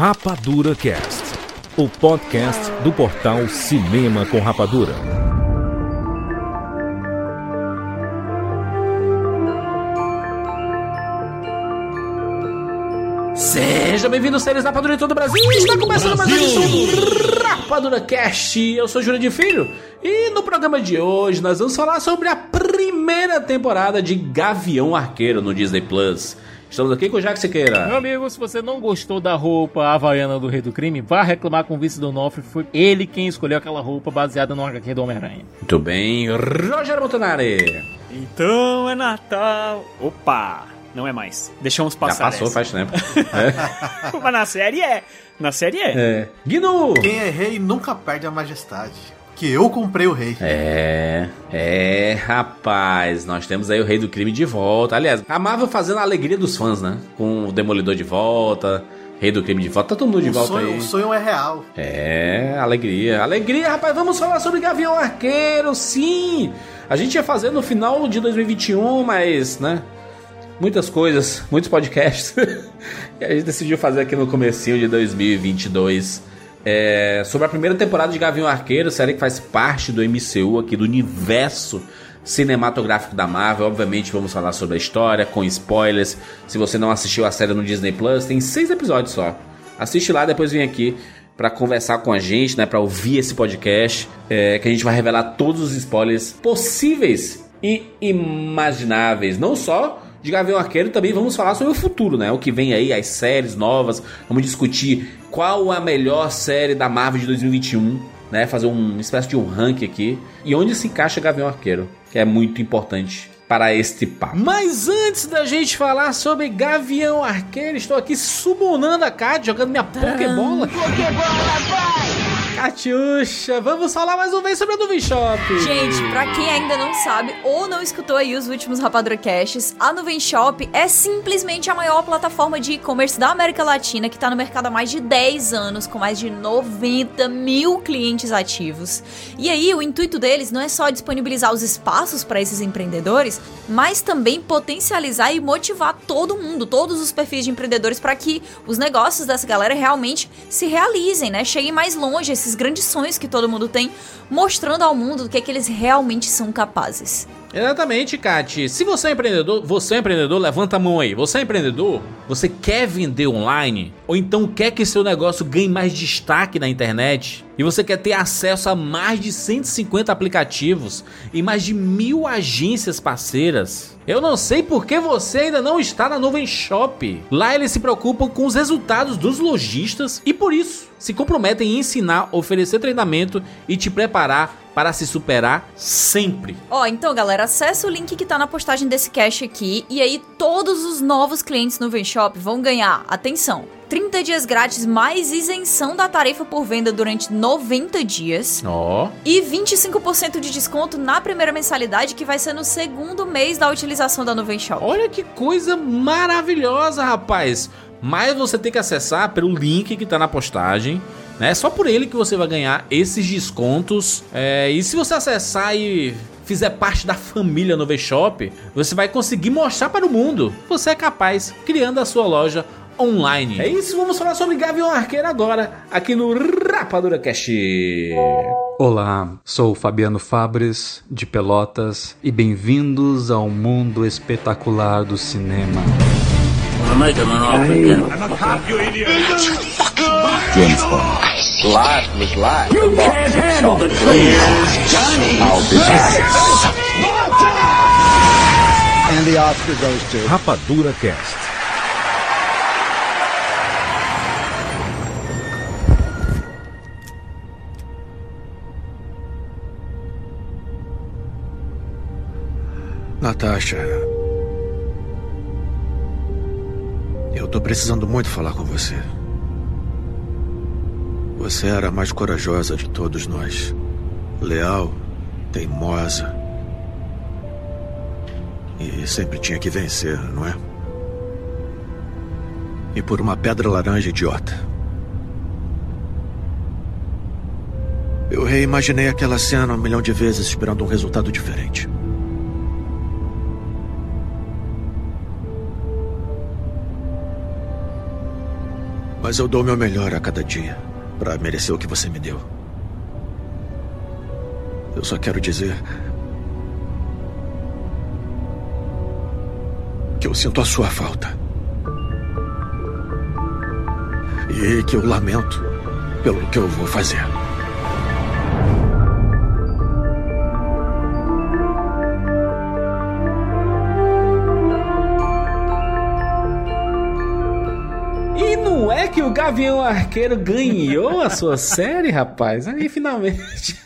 Rapadura Cast, o podcast do portal Cinema com Rapadura. Seja bem-vindo, séries Rapadura em todo o Brasil. Está começando mais uma edição do Rapadura Cast. Eu sou Júlio de Filho e no programa de hoje nós vamos falar sobre a primeira temporada de Gavião Arqueiro no Disney Plus. Estamos aqui com o Jack Siqueira. Meu amigo, se você não gostou da roupa havaiana do Rei do Crime, vá reclamar com o vice do Nofre. Foi ele quem escolheu aquela roupa baseada no HQ do Homem-Aranha. Muito bem, Rogério Montanari. Então é Natal. Opa! Não é mais. Deixamos passar. Já passou essa. faz tempo. é. Mas na série é. Na série é. é. Gnu! Quem é rei nunca perde a majestade. Que eu comprei o rei. É, é, rapaz, nós temos aí o Rei do Crime de volta. Aliás, a Marvel fazendo a alegria dos fãs, né? Com o Demolidor de volta, Rei do Crime de volta, tá todo mundo de o volta sonho, aí. O sonho é real. É, alegria, alegria, rapaz. Vamos falar sobre Gavião Arqueiro, sim. A gente ia fazer no final de 2021, mas, né? Muitas coisas, muitos podcasts. e a gente decidiu fazer aqui no comecinho de 2022. É, sobre a primeira temporada de Gavião Arqueiro, série que faz parte do MCU aqui, do universo cinematográfico da Marvel. Obviamente vamos falar sobre a história, com spoilers. Se você não assistiu a série no Disney Plus, tem seis episódios só. Assiste lá, depois vem aqui para conversar com a gente, né, para ouvir esse podcast, é, que a gente vai revelar todos os spoilers possíveis e imagináveis, não só de Gavião Arqueiro, também vamos falar sobre o futuro, né? O que vem aí, as séries novas. Vamos discutir qual a melhor série da Marvel de 2021, né? Fazer uma espécie de um ranking aqui. E onde se encaixa Gavião Arqueiro, que é muito importante para este papo. Mas antes da gente falar sobre Gavião Arqueiro, estou aqui sumonando a Kat, jogando minha Pokébola. Pokébola, vai! Catiuxa, vamos falar mais uma vez sobre a Nuvem Shop. Gente, pra quem ainda não sabe ou não escutou aí os últimos Rapadura Casts, a Nuvem Shop é simplesmente a maior plataforma de e-commerce da América Latina que tá no mercado há mais de 10 anos, com mais de 90 mil clientes ativos. E aí, o intuito deles não é só disponibilizar os espaços para esses empreendedores, mas também potencializar e motivar todo mundo, todos os perfis de empreendedores, para que os negócios dessa galera realmente se realizem, né? Cheguem mais longe, esses grandes sonhos que todo mundo tem, mostrando ao mundo do que, é que eles realmente são capazes. Exatamente, Kati. Se você é empreendedor, você é empreendedor, levanta a mão aí. Você é empreendedor? Você quer vender online? Ou então quer que seu negócio ganhe mais destaque na internet? E você quer ter acesso a mais de 150 aplicativos e mais de mil agências parceiras? Eu não sei por que você ainda não está na Nuvem Shop. Lá eles se preocupam com os resultados dos lojistas e por isso se comprometem em ensinar, oferecer treinamento e te preparar para se superar sempre. Ó, oh, então galera, acessa o link que tá na postagem desse cache aqui e aí todos os novos clientes no Venshop vão ganhar, atenção, 30 dias grátis mais isenção da tarifa por venda durante 90 dias. Ó. Oh. E 25% de desconto na primeira mensalidade que vai ser no segundo mês da utilização da Nuvem Shop. Olha que coisa maravilhosa, rapaz. Mas você tem que acessar pelo link que tá na postagem. É só por ele que você vai ganhar esses descontos. É, e se você acessar e fizer parte da família Nove Shop, você vai conseguir mostrar para o mundo que você é capaz criando a sua loja online. É isso, vamos falar sobre Gavião Arqueiro agora, aqui no Rapadura Cast. Olá, sou Fabiano Fabres, de Pelotas, e bem-vindos ao mundo espetacular do cinema. James Bond. Life was life. You can't handle the truth. Johnny. I'll be back. And the Oscar goes to Rapadura Cast. Natasha. Eu tô precisando muito falar com você. Você era a mais corajosa de todos nós. Leal, teimosa. E sempre tinha que vencer, não é? E por uma pedra laranja idiota. Eu reimaginei aquela cena um milhão de vezes esperando um resultado diferente. Mas eu dou meu melhor a cada dia para merecer o que você me deu. Eu só quero dizer que eu sinto a sua falta. E que eu lamento pelo que eu vou fazer. Gavião Arqueiro ganhou a sua série, rapaz? Aí finalmente.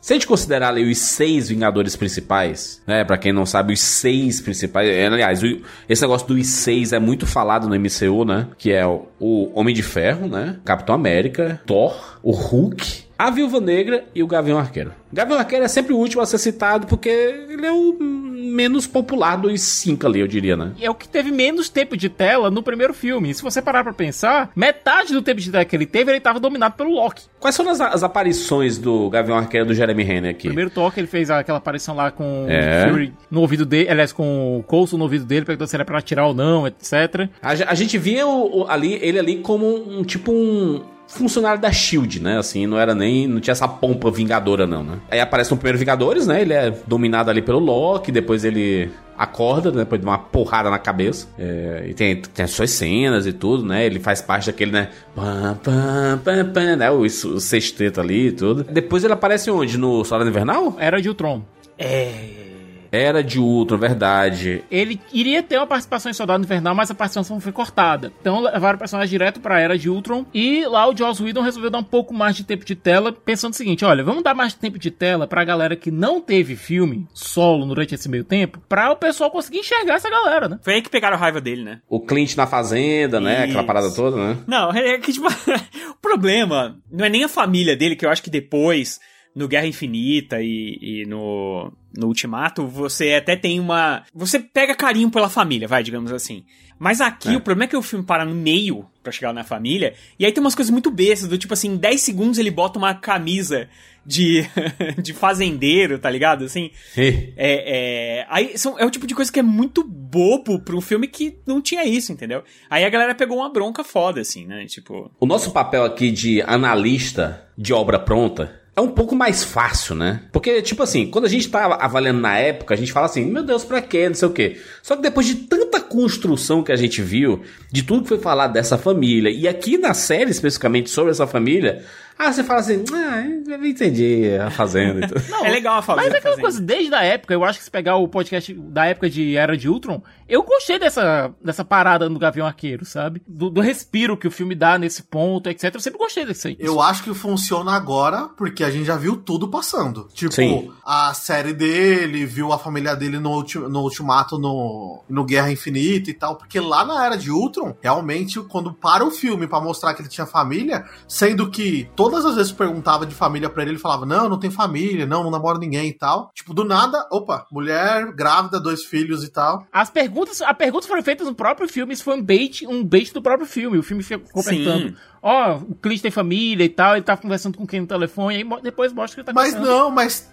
Se a gente considerar ali os seis Vingadores principais, né? Pra quem não sabe, os seis principais. é, Aliás, o- esse negócio dos seis é muito falado no MCU, né? Que é o, o Homem de Ferro, né? Capitão América, Thor, o Hulk, a Viúva Negra e o Gavião Arqueiro. Gavião Arqueiro é sempre o último a ser citado porque ele é o menos popular dos cinco ali, eu diria, né? é o que teve menos tempo de tela no primeiro filme. E se você parar pra pensar, metade do tempo de tela que ele teve, ele tava dominado pelo Loki. Quais foram as, as aparições do Gavião Arqueiro do Jeremy Renner aqui? Primeiro toque, ele fez aquela aparição lá com É. o Fury no ouvido dele, aliás, com o Coulson no ouvido dele, perguntando se era pra atirar ou não, etc. A, a gente via o- o- ali, ele ali como um, tipo um funcionário da SHIELD, né? Assim, não era nem... Não tinha essa pompa vingadora, não, né? Aí aparece no primeiro Vingadores, né? Ele é dominado ali pelo Loki, depois ele acorda, né? Depois de uma porrada na cabeça. É, e tem, tem as suas cenas e tudo, né? Ele faz parte daquele, né? Pam, pam, pam, pam, né? O, o sexteto ali e tudo. Depois ele aparece onde? No Soldado Invernal? Era de Ultron. Era de Ultron, verdade. Ele iria ter uma participação em Soldado Invernal, mas a participação foi cortada. Então levaram o personagem direto pra Era de Ultron. E lá o Joss Whedon resolveu dar um pouco mais de tempo de tela, pensando o seguinte: olha, vamos dar mais tempo de tela pra galera que não teve filme solo durante esse meio tempo, pra o pessoal conseguir enxergar essa galera, né? Foi aí que pegaram a raiva dele, né? O Clint na fazenda, né? Aquela Isso. parada toda, né? Não, é que, tipo, o problema não é nem a família dele, que eu acho que depois, no Guerra Infinita e, e no, no Ultimato, você até tem uma. Você pega carinho pela família, vai, digamos assim. Mas aqui É. o problema é que o filme para no meio pra chegar na família, e aí tem umas coisas muito bestas, do tipo assim, em 10 segundos ele bota uma camisa de, de fazendeiro, tá ligado? Assim. É, é, aí são, é o tipo de coisa que é muito bobo pra um filme que não tinha isso, entendeu? Aí a galera pegou uma bronca foda, assim, né? Tipo. O nosso papel aqui de analista de obra pronta é um pouco mais fácil, né? Porque, tipo assim, quando a gente tá avaliando na época, a gente fala assim, meu Deus, pra quê? Não sei o quê. Só que depois de tanta construção que a gente viu, de tudo que foi falado dessa família, e aqui na série especificamente sobre essa família, ah, você fala assim, ah, eu entendi a fazenda e tudo. Não, É legal a família Mas é aquela coisa, desde a época, eu acho que se pegar o podcast da época de Era de Ultron, eu gostei dessa, dessa parada no Gavião Arqueiro, sabe? Do, do respiro que o filme dá nesse ponto, etc. Eu sempre gostei desse aí. Eu acho que funciona agora porque a gente já viu tudo passando. Tipo, Sim. a série dele, viu a família dele no, ulti- no Ultimato, no, no Guerra Infinita e tal. Porque lá na Era de Ultron, realmente, quando para o filme pra mostrar que ele tinha família, sendo que todas as vezes que perguntava de família pra ele, ele falava: Não, não tem família, não, não namoro ninguém e tal. Tipo, do nada, opa, mulher, grávida, dois filhos e tal. As perguntas, as perguntas foram feitas no próprio filme, isso foi um bait, um bait do próprio filme. O filme ficou Sim. perguntando, ó, o Clint tem família e tal, ele tá conversando com quem no telefone, aí depois mostra que ele tá Mas conversando. não, mas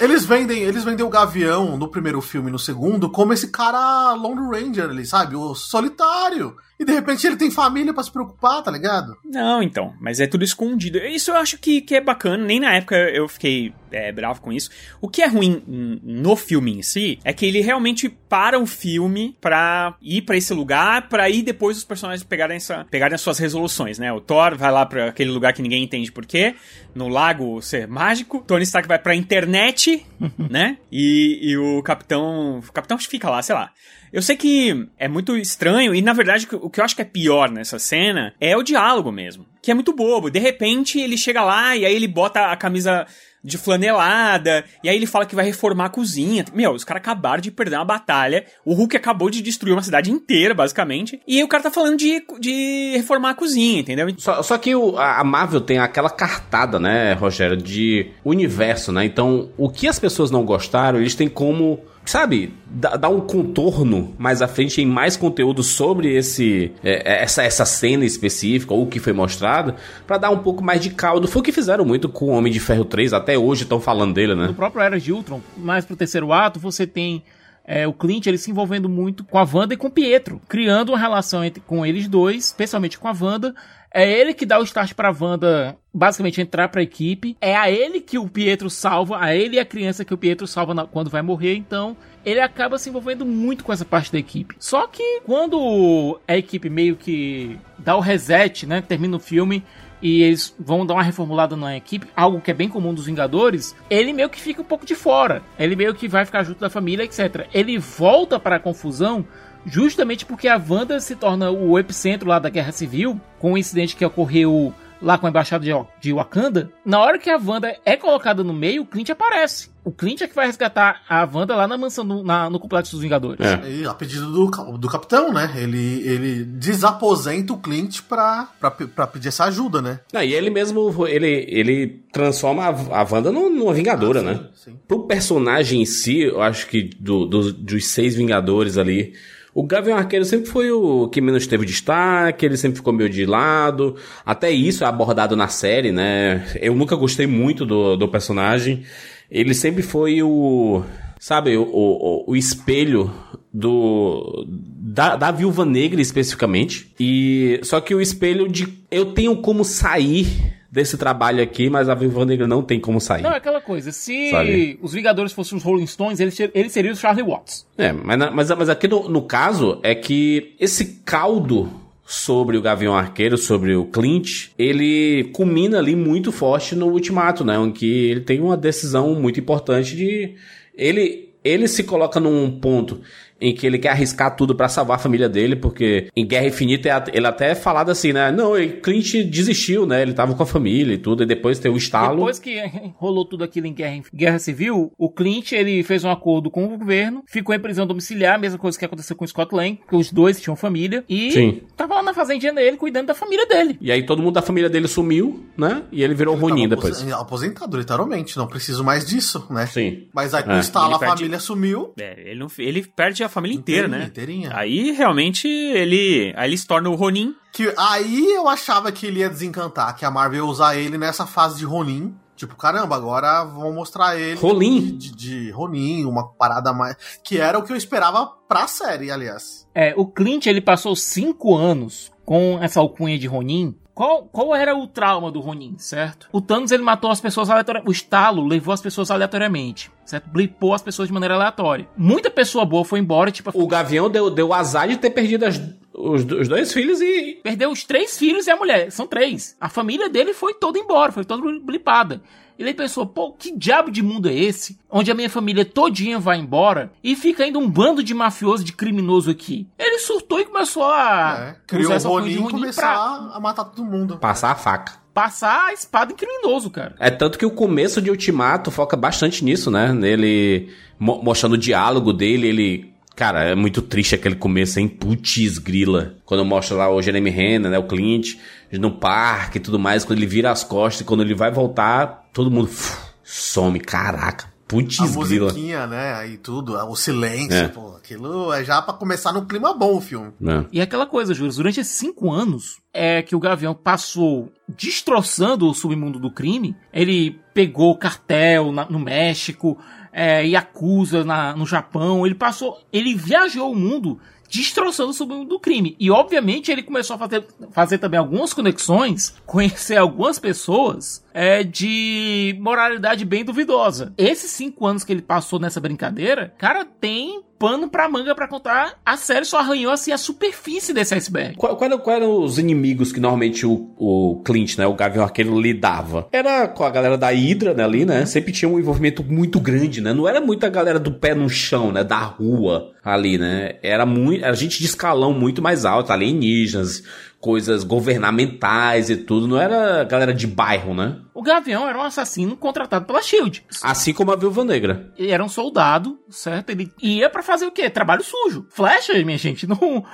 eles vendem, eles vendem o Gavião no primeiro filme e no segundo como esse cara Lone Ranger ali, sabe? O solitário. E de repente ele tem família pra se preocupar, tá ligado? Não, então, mas é tudo escondido. Isso eu acho que, que é bacana, nem na época eu fiquei é, bravo com isso. O que é ruim no filme em si é que ele realmente para o filme pra ir pra esse lugar, pra ir depois os personagens pegarem, essa, pegarem as suas resoluções, né? O Thor vai lá pra aquele lugar que ninguém entende por quê, no lago ser mágico. Tony Stark vai pra internet, né? E, e o capitão. O capitão fica lá, sei lá. Eu sei que é muito estranho, e na verdade o que eu acho que é pior nessa cena é o diálogo mesmo. Que é muito bobo. De repente ele chega lá e aí ele bota a camisa de flanelada, e aí ele fala que vai reformar a cozinha. Meu, os caras acabaram de perder uma batalha, o Hulk acabou de destruir uma cidade inteira, basicamente, e o cara tá falando de, de reformar a cozinha, entendeu? Só, só que o- a a Marvel tem aquela cartada, né, Rogério, de universo, né? Então, o que as pessoas não gostaram, eles têm como, sabe, da- dar um contorno mais à frente em mais conteúdo sobre esse é, essa, essa cena específica ou o que foi mostrado, pra dar um pouco mais de caldo. Foi o que fizeram muito com o Homem de Ferro 3, até hoje estão falando dele, né? No próprio Era de Ultron, mais pro terceiro ato, você tem é, o Clint ele se envolvendo muito com a Wanda e com o Pietro, criando uma relação entre, com eles dois, especialmente com a Wanda. É ele que dá o start pra Wanda basicamente entrar pra equipe. É a ele que o Pietro salva, a ele e a criança que o Pietro salva na, quando vai morrer. Então, ele acaba se envolvendo muito com essa parte da equipe. Só que quando a equipe meio que dá o reset, né? Termina o filme e eles vão dar uma reformulada na equipe, algo que é bem comum dos Vingadores, ele meio que fica um pouco de fora. Ele meio que vai ficar junto da família, etc. Ele volta para a confusão justamente porque a Wanda se torna o epicentro lá da Guerra Civil, com o incidente que ocorreu lá com a embaixada de, Wakanda, na hora que a Wanda é colocada no meio, o Clint aparece. O Clint é que vai resgatar a Wanda lá na mansão, no, na, no complexo dos Vingadores. É. E a pedido do, do capitão, né? Ele, ele desaposenta o Clint pra, pra, pra pedir essa ajuda, né? Não, e ele mesmo, ele, ele transforma a, a Wanda num- numa Vingadora, Ah, né? sim, sim. Pro personagem em si, eu acho que do, do- dos seis Vingadores ali, o Gavião Arqueiro sempre foi o que menos teve destaque, ele sempre ficou meio de lado. Até isso é abordado na série, né? Eu nunca gostei muito do, do personagem. Ele sempre foi o. Sabe, o, o, o espelho do. Da, da Viúva Negra especificamente. E. Só que o espelho de. Eu tenho como sair desse trabalho aqui, mas a Viúva Negra não tem como sair. Não, é aquela coisa. Se Sabe? os Vingadores fossem os Rolling Stones, ele, ele seria o Charlie Watts. É, mas, mas, mas aqui no, no caso é que esse caldo sobre o Gavião Arqueiro, sobre o Clint, ele culmina ali muito forte no Ultimato, né? Em que ele tem uma decisão muito importante de... Ele, ele se coloca num ponto em que ele quer arriscar tudo pra salvar a família dele, porque em Guerra Infinita é ele até é falado assim, né? Não, ele, Clint desistiu, né? Ele tava com a família e tudo, e depois tem o estalo. Depois que rolou tudo aquilo em guerra, guerra Civil, o Clint ele fez um acordo com o governo, ficou em prisão domiciliar, mesma coisa que aconteceu com o Scott Lang, que os dois tinham família, e Sim. tava lá na fazendinha dele, cuidando da família dele. E aí todo mundo da família dele sumiu, né? E ele virou Ronin Tava depois. apos- Aposentado, literalmente. Não preciso mais disso, né? Sim. Mas aí É. com o estalo, Ele a perde- família sumiu. É, ele, não, ele perde a família inteira, Inteirinha, né? inteirinha. Aí realmente ele, aí ele se torna o Ronin. Que aí eu achava que ele ia desencantar, que a Marvel ia usar ele nessa fase de Ronin. Tipo, caramba, agora vão mostrar ele Ronin? de, de Ronin, uma parada mais. Que era o que eu esperava pra série, aliás. É, o Clint ele passou cinco anos com essa alcunha de Ronin. Qual, qual era o trauma do Ronin, certo? O Thanos ele matou as pessoas aleatoriamente. O estalo levou as pessoas aleatoriamente, certo? Blipou as pessoas de maneira aleatória. Muita pessoa boa foi embora, tipo, O Gavião deu, deu azar de ter perdido as- os, os dois filhos e. perdeu os três filhos e a mulher. São três. A família dele foi toda embora, foi toda blipada. Ele pensou, pô, que diabo de mundo é esse? Onde a minha família todinha vai embora e fica ainda um bando de mafioso, de criminoso aqui. Ele surtou e começou a É, criou usar o Ronin e começar pra a matar todo mundo. Passar a faca. passar a espada em criminoso, cara. É tanto que o começo de Ultimato foca bastante nisso, né? Nele mo- mostrando o diálogo dele, ele. Cara, é muito triste aquele começo, hein? Putz, grila. Quando mostra lá o Jeremy Renner, né? O Clint no parque e tudo mais. Quando ele vira as costas e quando ele vai voltar, todo mundo uf, some. Caraca. Putz, A grila. musiquinha, né? Aí tudo, o silêncio, É. pô. Aquilo é já pra começar no clima bom o filme. Né? E aquela coisa, Júlio, durante esses cinco anos é que o Gavião passou destroçando o submundo do crime. Ele pegou cartel na- no México, é, Yakuza na, no Japão. Ele passou. Ele viajou o mundo destroçando o submundo do crime. E obviamente ele começou a fazer, fazer também algumas conexões, conhecer algumas pessoas é, de moralidade bem duvidosa. Esses cinco anos que ele passou nessa brincadeira, cara, tem pano pra manga pra contar. A série só arranhou assim a superfície desse iceberg. Qual eram, qual eram os inimigos que normalmente o, o Clint, né, o Gavião Arqueiro, lidava? Era com a galera da Hydra, né, ali, né? Sempre tinha um envolvimento muito grande, né? Não era muita galera do pé no chão, né? Da rua ali, né? Era muito. Era gente de escalão muito mais alto, alienígenas, coisas governamentais e tudo. Não era galera de bairro, né? O Gavião era um assassino contratado pela Shield. Assim como a Viúva Negra. Ele era um soldado, certo? Ele ia pra fazer o quê? Trabalho sujo. Flecha, minha gente, não.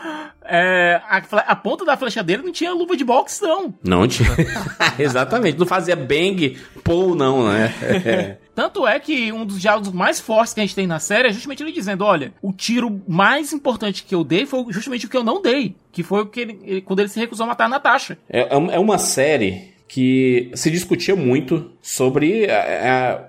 é, a, a ponta da flecha dele não tinha luva de boxe, não. Não tinha. Exatamente. Não fazia bang, pou, não, né? É. Tanto é que um dos diálogos mais fortes que a gente tem na série é justamente ele dizendo: olha, o tiro mais importante que eu dei foi justamente o que eu não dei. Que foi o que ele, quando ele se recusou a matar a Natasha. É, é é uma série que se discutia muito sobre a-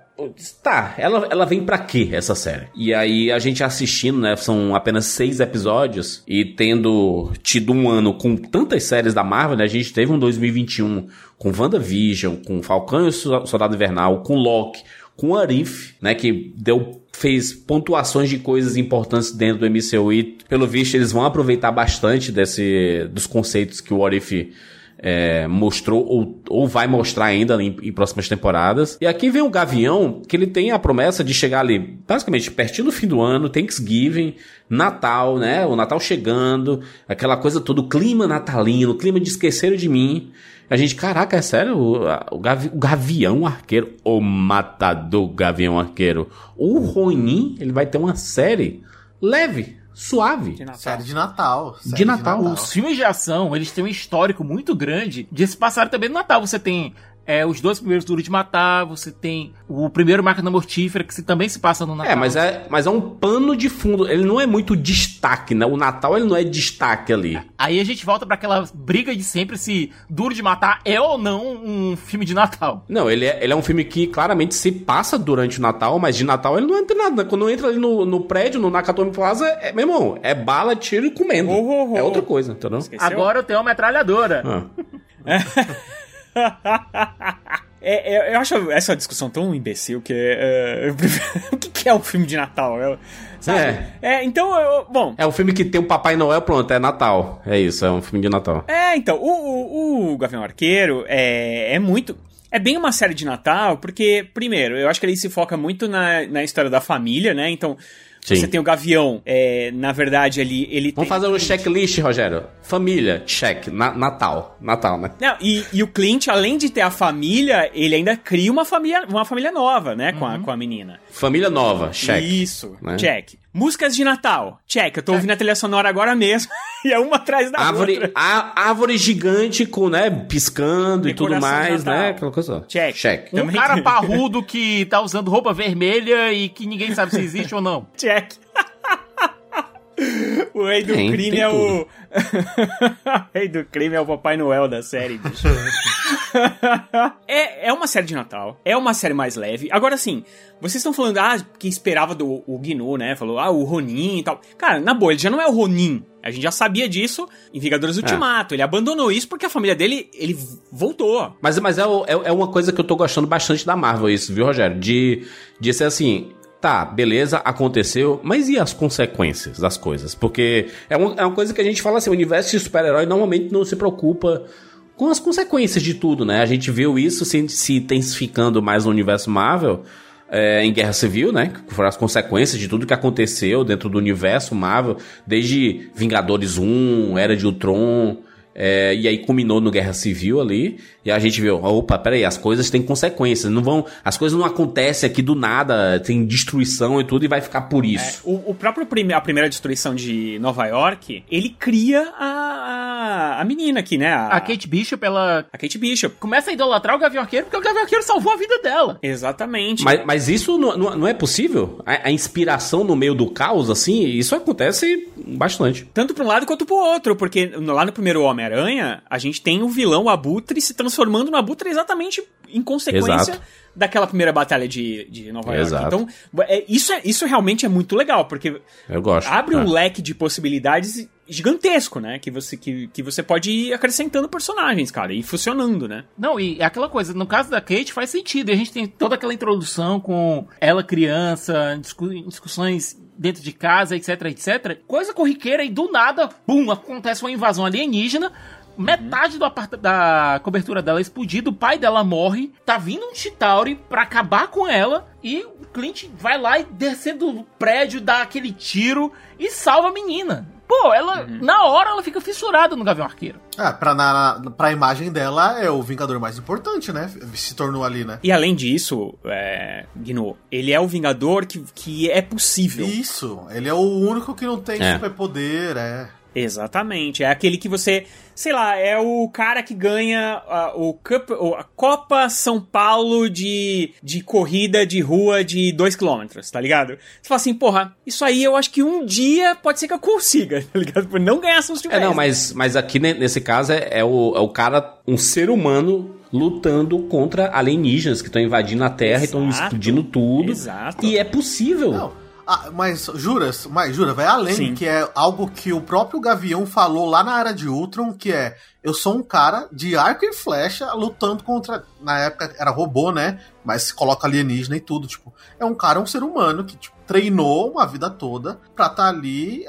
a- eu disse, tá, ela, ela vem pra quê, essa série? E aí a gente assistindo, né, são apenas seis episódios, e tendo tido um ano com tantas séries da Marvel, né, a gente teve um 2021 com WandaVision, com Falcão e o Soldado Invernal, com Loki, com Arif, né, que deu fez pontuações de coisas importantes dentro do MCU e pelo visto eles vão aproveitar bastante desse dos conceitos que o Arif é, mostrou ou, ou vai mostrar ainda em, em, próximas temporadas. E aqui vem o Gavião, que ele tem a promessa de chegar ali, basicamente, pertinho do fim do ano, Thanksgiving, Natal, né? O Natal chegando, aquela coisa toda, o clima natalino, o clima de esqueceram de mim. A gente, caraca, é sério? O, o, gavi, o Gavião Arqueiro, o Matador Gavião Arqueiro, o Ronin, ele vai ter uma série leve, suave. De Série de Natal. Série de Natal. De Natal. Os filmes de ação, eles têm um histórico muito grande de se passar também no Natal. Você tem é, os dois primeiros Duro de Matar, você tem o primeiro Máquina Mortífera, que se, também se passa no Natal. É, mas é, mas é um pano de fundo. Ele não é muito destaque, né? O Natal ele não é destaque ali. Aí a gente volta para aquela briga de sempre se Duro de Matar é ou não um filme de Natal. Não, ele é, ele é um filme que claramente se passa durante o Natal, mas de Natal ele não entra nada. Quando entra ali no, no prédio, no Nakatomi Plaza, é, meu irmão, é bala, tiro e comendo. Oh, oh, oh. É outra coisa, entendeu? Esqueceu? Agora eu tenho uma metralhadora. Ah. É, é, eu acho essa discussão tão imbecil que é, o que, que, é um filme de Natal? Eu, é. é. Então, eu, bom. É um filme que tem o Papai Noel, pronto, é Natal. É isso, é um filme de Natal. É, então, o, o, o Gavião Arqueiro é, é muito. É bem uma série de Natal, porque, primeiro, eu acho que ele se foca muito na, na história da família, né? Então, Sim. Você tem o Gavião, é, na verdade, ali, ele Vamos tem... fazer um checklist, Rogério. Família, check. Na, Natal. Natal, né? Não, e, e, o Clint, além de ter a família, ele ainda cria uma família, uma família nova, né? Com, a, uhum. com a menina. Família nova, check. Isso, né? check. Músicas de Natal. Check, eu tô ouvindo a trilha sonora agora mesmo. e é uma atrás da árvore, outra. A, árvore gigante com, né, piscando Decoração e tudo mais, né? Aquela coisa. Check. Check. Um Também cara parrudo que tá usando roupa vermelha e que ninguém sabe se existe ou não. Check. O rei do tem, crime tem é tudo. o. o rei do crime é o Papai Noel da série, bicho. é, é uma série de Natal. É uma série mais leve. Agora, assim, vocês estão falando, ah, que esperava do o Gnu, né? Falou, ah, o Ronin e tal. Cara, na boa, ele já não é o Ronin. A gente já sabia disso em Vingadores é. Ultimato. É. Ele abandonou isso porque a família dele, ele voltou. Mas, mas é, é, é uma coisa que eu tô gostando bastante da Marvel, isso, viu, Rogério? De, de ser assim, tá, beleza, aconteceu, mas e as consequências das coisas? Porque é uma, é uma coisa que a gente fala assim, o universo de super-herói normalmente não se preocupa com as consequências de tudo, né? A gente viu isso se, se intensificando mais no universo Marvel é, em Guerra Civil, né? Que foram as consequências de tudo que aconteceu dentro do universo Marvel, desde Vingadores 1, Era de Ultron, é, e aí culminou no Guerra Civil ali. E a gente viu, opa, peraí, as coisas têm consequências. Não vão. As coisas não acontecem aqui do nada, tem destruição e tudo, e vai ficar por isso. É, o, o, próprio prime, a primeira destruição de Nova York, ele cria a, a, a menina aqui, né? A, a, Kate Bishop, ela. A Kate Bishop. Começa a idolatrar o Gavião Arqueiro porque o Gavião Arqueiro salvou a vida dela. Exatamente. Mas, mas isso não, não, é possível? A, a, inspiração no meio do caos, assim, isso acontece bastante. Tanto pra um lado quanto pro outro, porque lá no primeiro Homem Homem-Aranha, a gente tem o vilão, o Abutre, se transformando no Abutre exatamente em consequência Exato. daquela primeira batalha de, de Nova York. Exato. Então, é, isso, é, isso realmente é muito legal, porque Eu gosto, abre é. um leque de possibilidades gigantesco, né? Que você, que, que você pode ir acrescentando personagens, cara, e funcionando, né? Não, e é aquela coisa, no caso da Kate faz sentido. A gente tem toda aquela introdução com ela criança, discu discussões dentro de casa, etc, etc. Coisa corriqueira e do nada, pum, acontece uma invasão alienígena. Metade do da cobertura dela é explodida, o pai dela morre, tá vindo um Chitauri pra acabar com ela, e o Clint vai lá e descendo do prédio, dá aquele tiro e salva a menina. Pô, ela, uhum. na hora, ela fica fissurada no Gavião Arqueiro. É, pra, na, pra imagem dela, é o Vingador mais importante, né? Se tornou ali, né? E além disso, é, Gino, ele é o Vingador que, que é possível. Isso, ele é o único que não tem é. superpoder, é. Exatamente. É aquele que você, sei lá, é o cara que ganha uh, o Cup, a Copa São Paulo de, de corrida de rua de 2km, tá ligado? Você fala assim, porra, isso aí eu acho que um dia pode ser que eu consiga, tá ligado? Por não ganhar São É, não, mas, mas aqui nesse caso é, é, o, é o cara, um ser humano lutando contra alienígenas que estão invadindo a Terra e estão explodindo tudo. Exato. E é possível. Não. Ah, mas juras, mas jura, vai além, Sim. que é algo que o próprio Gavião falou lá na era de Ultron, que é eu sou um cara de arco e flecha lutando contra. Na época era robô, né? Mas coloca alienígena e tudo. Tipo, é um cara, um ser humano que tipo, treinou uma vida toda pra estar tá ali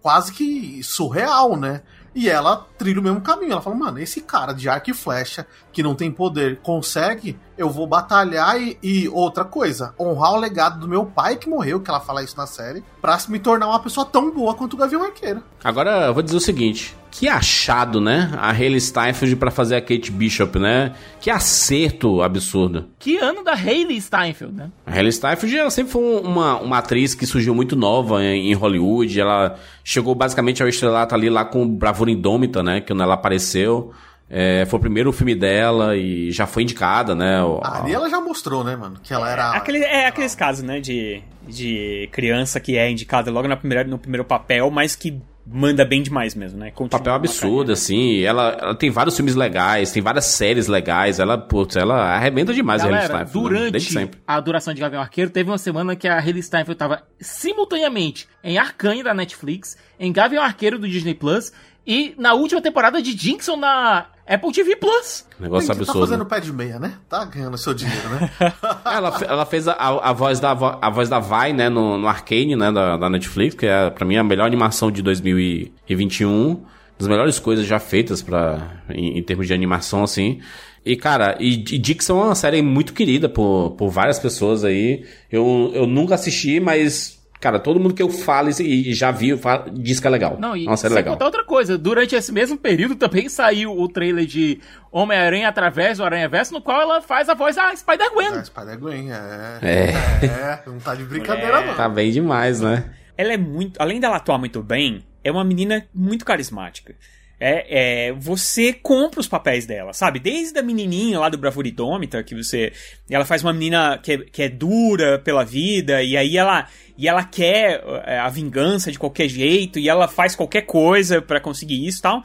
quase que surreal, né? E ela trilha o mesmo caminho. Ela fala, mano, esse cara de arco e flecha, que não tem poder, consegue, eu vou batalhar e, e, outra coisa, honrar o legado do meu pai que morreu, que ela fala isso na série, pra me tornar uma pessoa tão boa quanto o Gavião Arqueiro. Agora, eu vou dizer o seguinte. Que achado, né? A Hayley Steinfeld pra fazer a Kate Bishop, né? Que acerto absurdo. Que ano da Hayley Steinfeld, né? A Hayley Steinfeld ela sempre foi uma, uma atriz que surgiu muito nova em, em Hollywood. Ela chegou basicamente ao estrelato ali lá com Bravura Indômita, né? Que quando ela apareceu. É, foi o primeiro filme dela e já foi indicada, né? O, ah, ali ela já mostrou, né, mano? Que ela era. Aquele, é aqueles casos, né? De, de criança que é indicada logo na primeira, no primeiro papel, mas que manda bem demais mesmo, né? Continua papel absurdo, assim. Ela, ela, tem vários filmes legais, tem várias séries legais. Ela, putz, ela arrebenta demais Galera, a Hayley Steinfeld. Durante né? A duração de Gavião Arqueiro, teve uma semana que a Hayley Steinfeld tava simultaneamente em Arcane da Netflix, em Gavião Arqueiro do Disney Plus e na última temporada de Jinxon na Apple TV Plus. Negócio Tá absurdo. fazendo pé de meia, né? Tá ganhando seu dinheiro, né? ela, ela fez a, a, voz da, a voz da Vi, né, no, no Arcane, né, da, da Netflix, que é, pra mim, a melhor animação de 2021. Das melhores coisas já feitas pra, em, em termos de animação, assim. E, cara, e, e Dixon é uma série muito querida por, por várias pessoas aí. Eu, eu nunca assisti, mas Cara, todo mundo que eu falo e já viu fala, diz que é legal. Não, e é série sem legal. contar outra coisa, durante esse mesmo período também saiu o trailer de Homem-Aranha através do Aranha Verso, no qual ela faz a voz da Spider-Gwen. É, Spider-Gwen, é. É. É, não tá de brincadeira, É. não. Tá bem demais, né? Ela é muito. Além dela atuar muito bem, é uma menina muito carismática. É, é, você compra os papéis dela, sabe? Desde a menininha lá do Bravuridômita, que você. Ela faz uma menina que é, que é dura pela vida, e aí ela. E ela quer é, a vingança de qualquer jeito, e ela faz qualquer coisa pra conseguir isso e tal.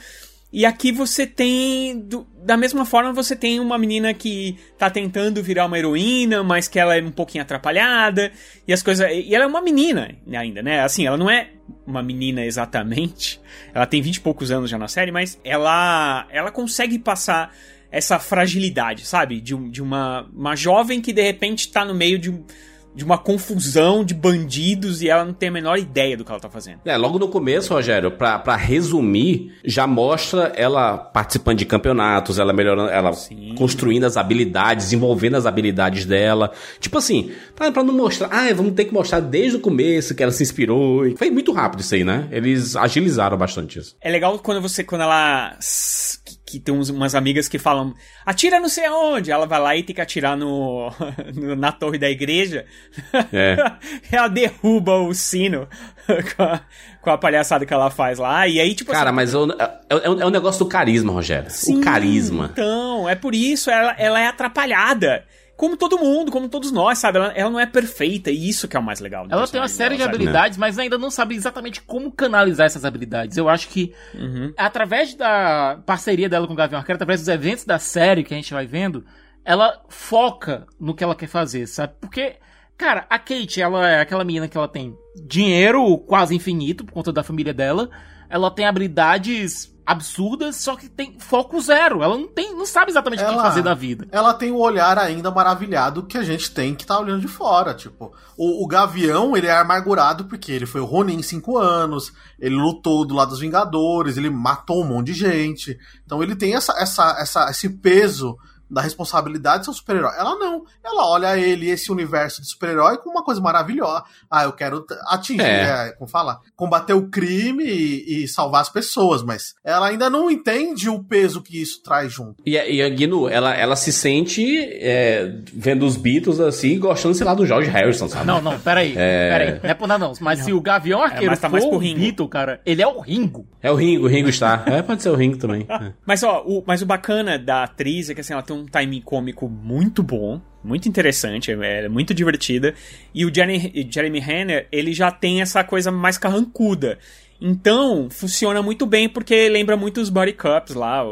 E aqui você tem. do- da mesma forma, você tem uma menina que tá tentando virar uma heroína, mas que ela é um pouquinho atrapalhada. E as coisas. E ela é uma menina ainda, né? Assim, ela não é uma menina exatamente. Ela tem 20 e poucos anos já na série, mas ela. Ela consegue passar essa fragilidade, sabe? De, de uma, uma jovem que de repente tá no meio de um. De uma confusão de bandidos e ela não tem a menor ideia do que ela tá fazendo. É, logo no começo, Rogério, pra, pra resumir, já mostra ela participando de campeonatos, ela melhorando, ela Sim. construindo as habilidades, desenvolvendo as habilidades dela. Tipo assim, tá pra não mostrar, ah, vamos ter que mostrar desde o começo que ela se inspirou. E Foi muito rápido isso aí, né? Eles agilizaram bastante isso. É legal quando você, quando ela. Que, tem uns- umas amigas que falam, atira não sei aonde. Ela vai lá e tem que atirar no, no- na torre da igreja. É. ela derruba o sino com a, com a palhaçada que ela faz lá. E aí, tipo Cara, assim. mas o- é, é, é um negócio do carisma, Rogério. Sim, o carisma. Então, é por isso, ela, ela é atrapalhada. Como todo mundo, como todos nós, sabe? Ela, ela não é perfeita, e isso que é o mais legal. Ela tem uma série de dela, sabe? habilidades, mas ainda não sabe exatamente como canalizar essas habilidades. Eu acho que Uhum. através da parceria dela com o Gavião Arqueiro, através dos eventos da série que a gente vai vendo, ela foca no que ela quer fazer, sabe? Porque, cara, a Kate, ela é aquela menina que ela tem dinheiro quase infinito por conta da família dela. Ela tem habilidades absurdas, só que tem foco zero. Ela não tem, não sabe exatamente o que Ela- fazer da vida. Ela tem o olhar ainda maravilhado que a gente tem que tá olhando de fora. Tipo, o, o Gavião, ele é amargurado porque ele foi o Ronin em cinco anos, ele lutou do lado dos Vingadores, ele matou um monte de gente. Então ele tem essa, essa, essa, esse peso da responsabilidade de ser um super-herói. Ela não. Ela olha ele, esse universo de super-herói, como uma coisa maravilhosa. Ah, eu quero atingir, É. é, como fala? Combater o crime e, e salvar as pessoas, mas ela ainda não entende o peso que isso traz junto. E, a- e a Guinu, ela, ela se sente é, vendo os Beatles assim, gostando, sei lá, do George Harrison, sabe? Não, não, peraí. É. Peraí. Não é por nada, não. Mas se o Gavião Arqueiro mas tá for mais pro o Ringo. Beatle, cara, ele é o Ringo. É o Ringo, o Ringo está. É, pode ser o Ringo também. É. Mas, ó, o, mas o bacana da atriz é que, assim, ela tem um timing cômico muito bom, muito interessante, é, é muito divertida. E o Jeremy, Jeremy Renner, ele já tem essa coisa mais carrancuda. Então, funciona muito bem porque lembra muito os Body Cups lá,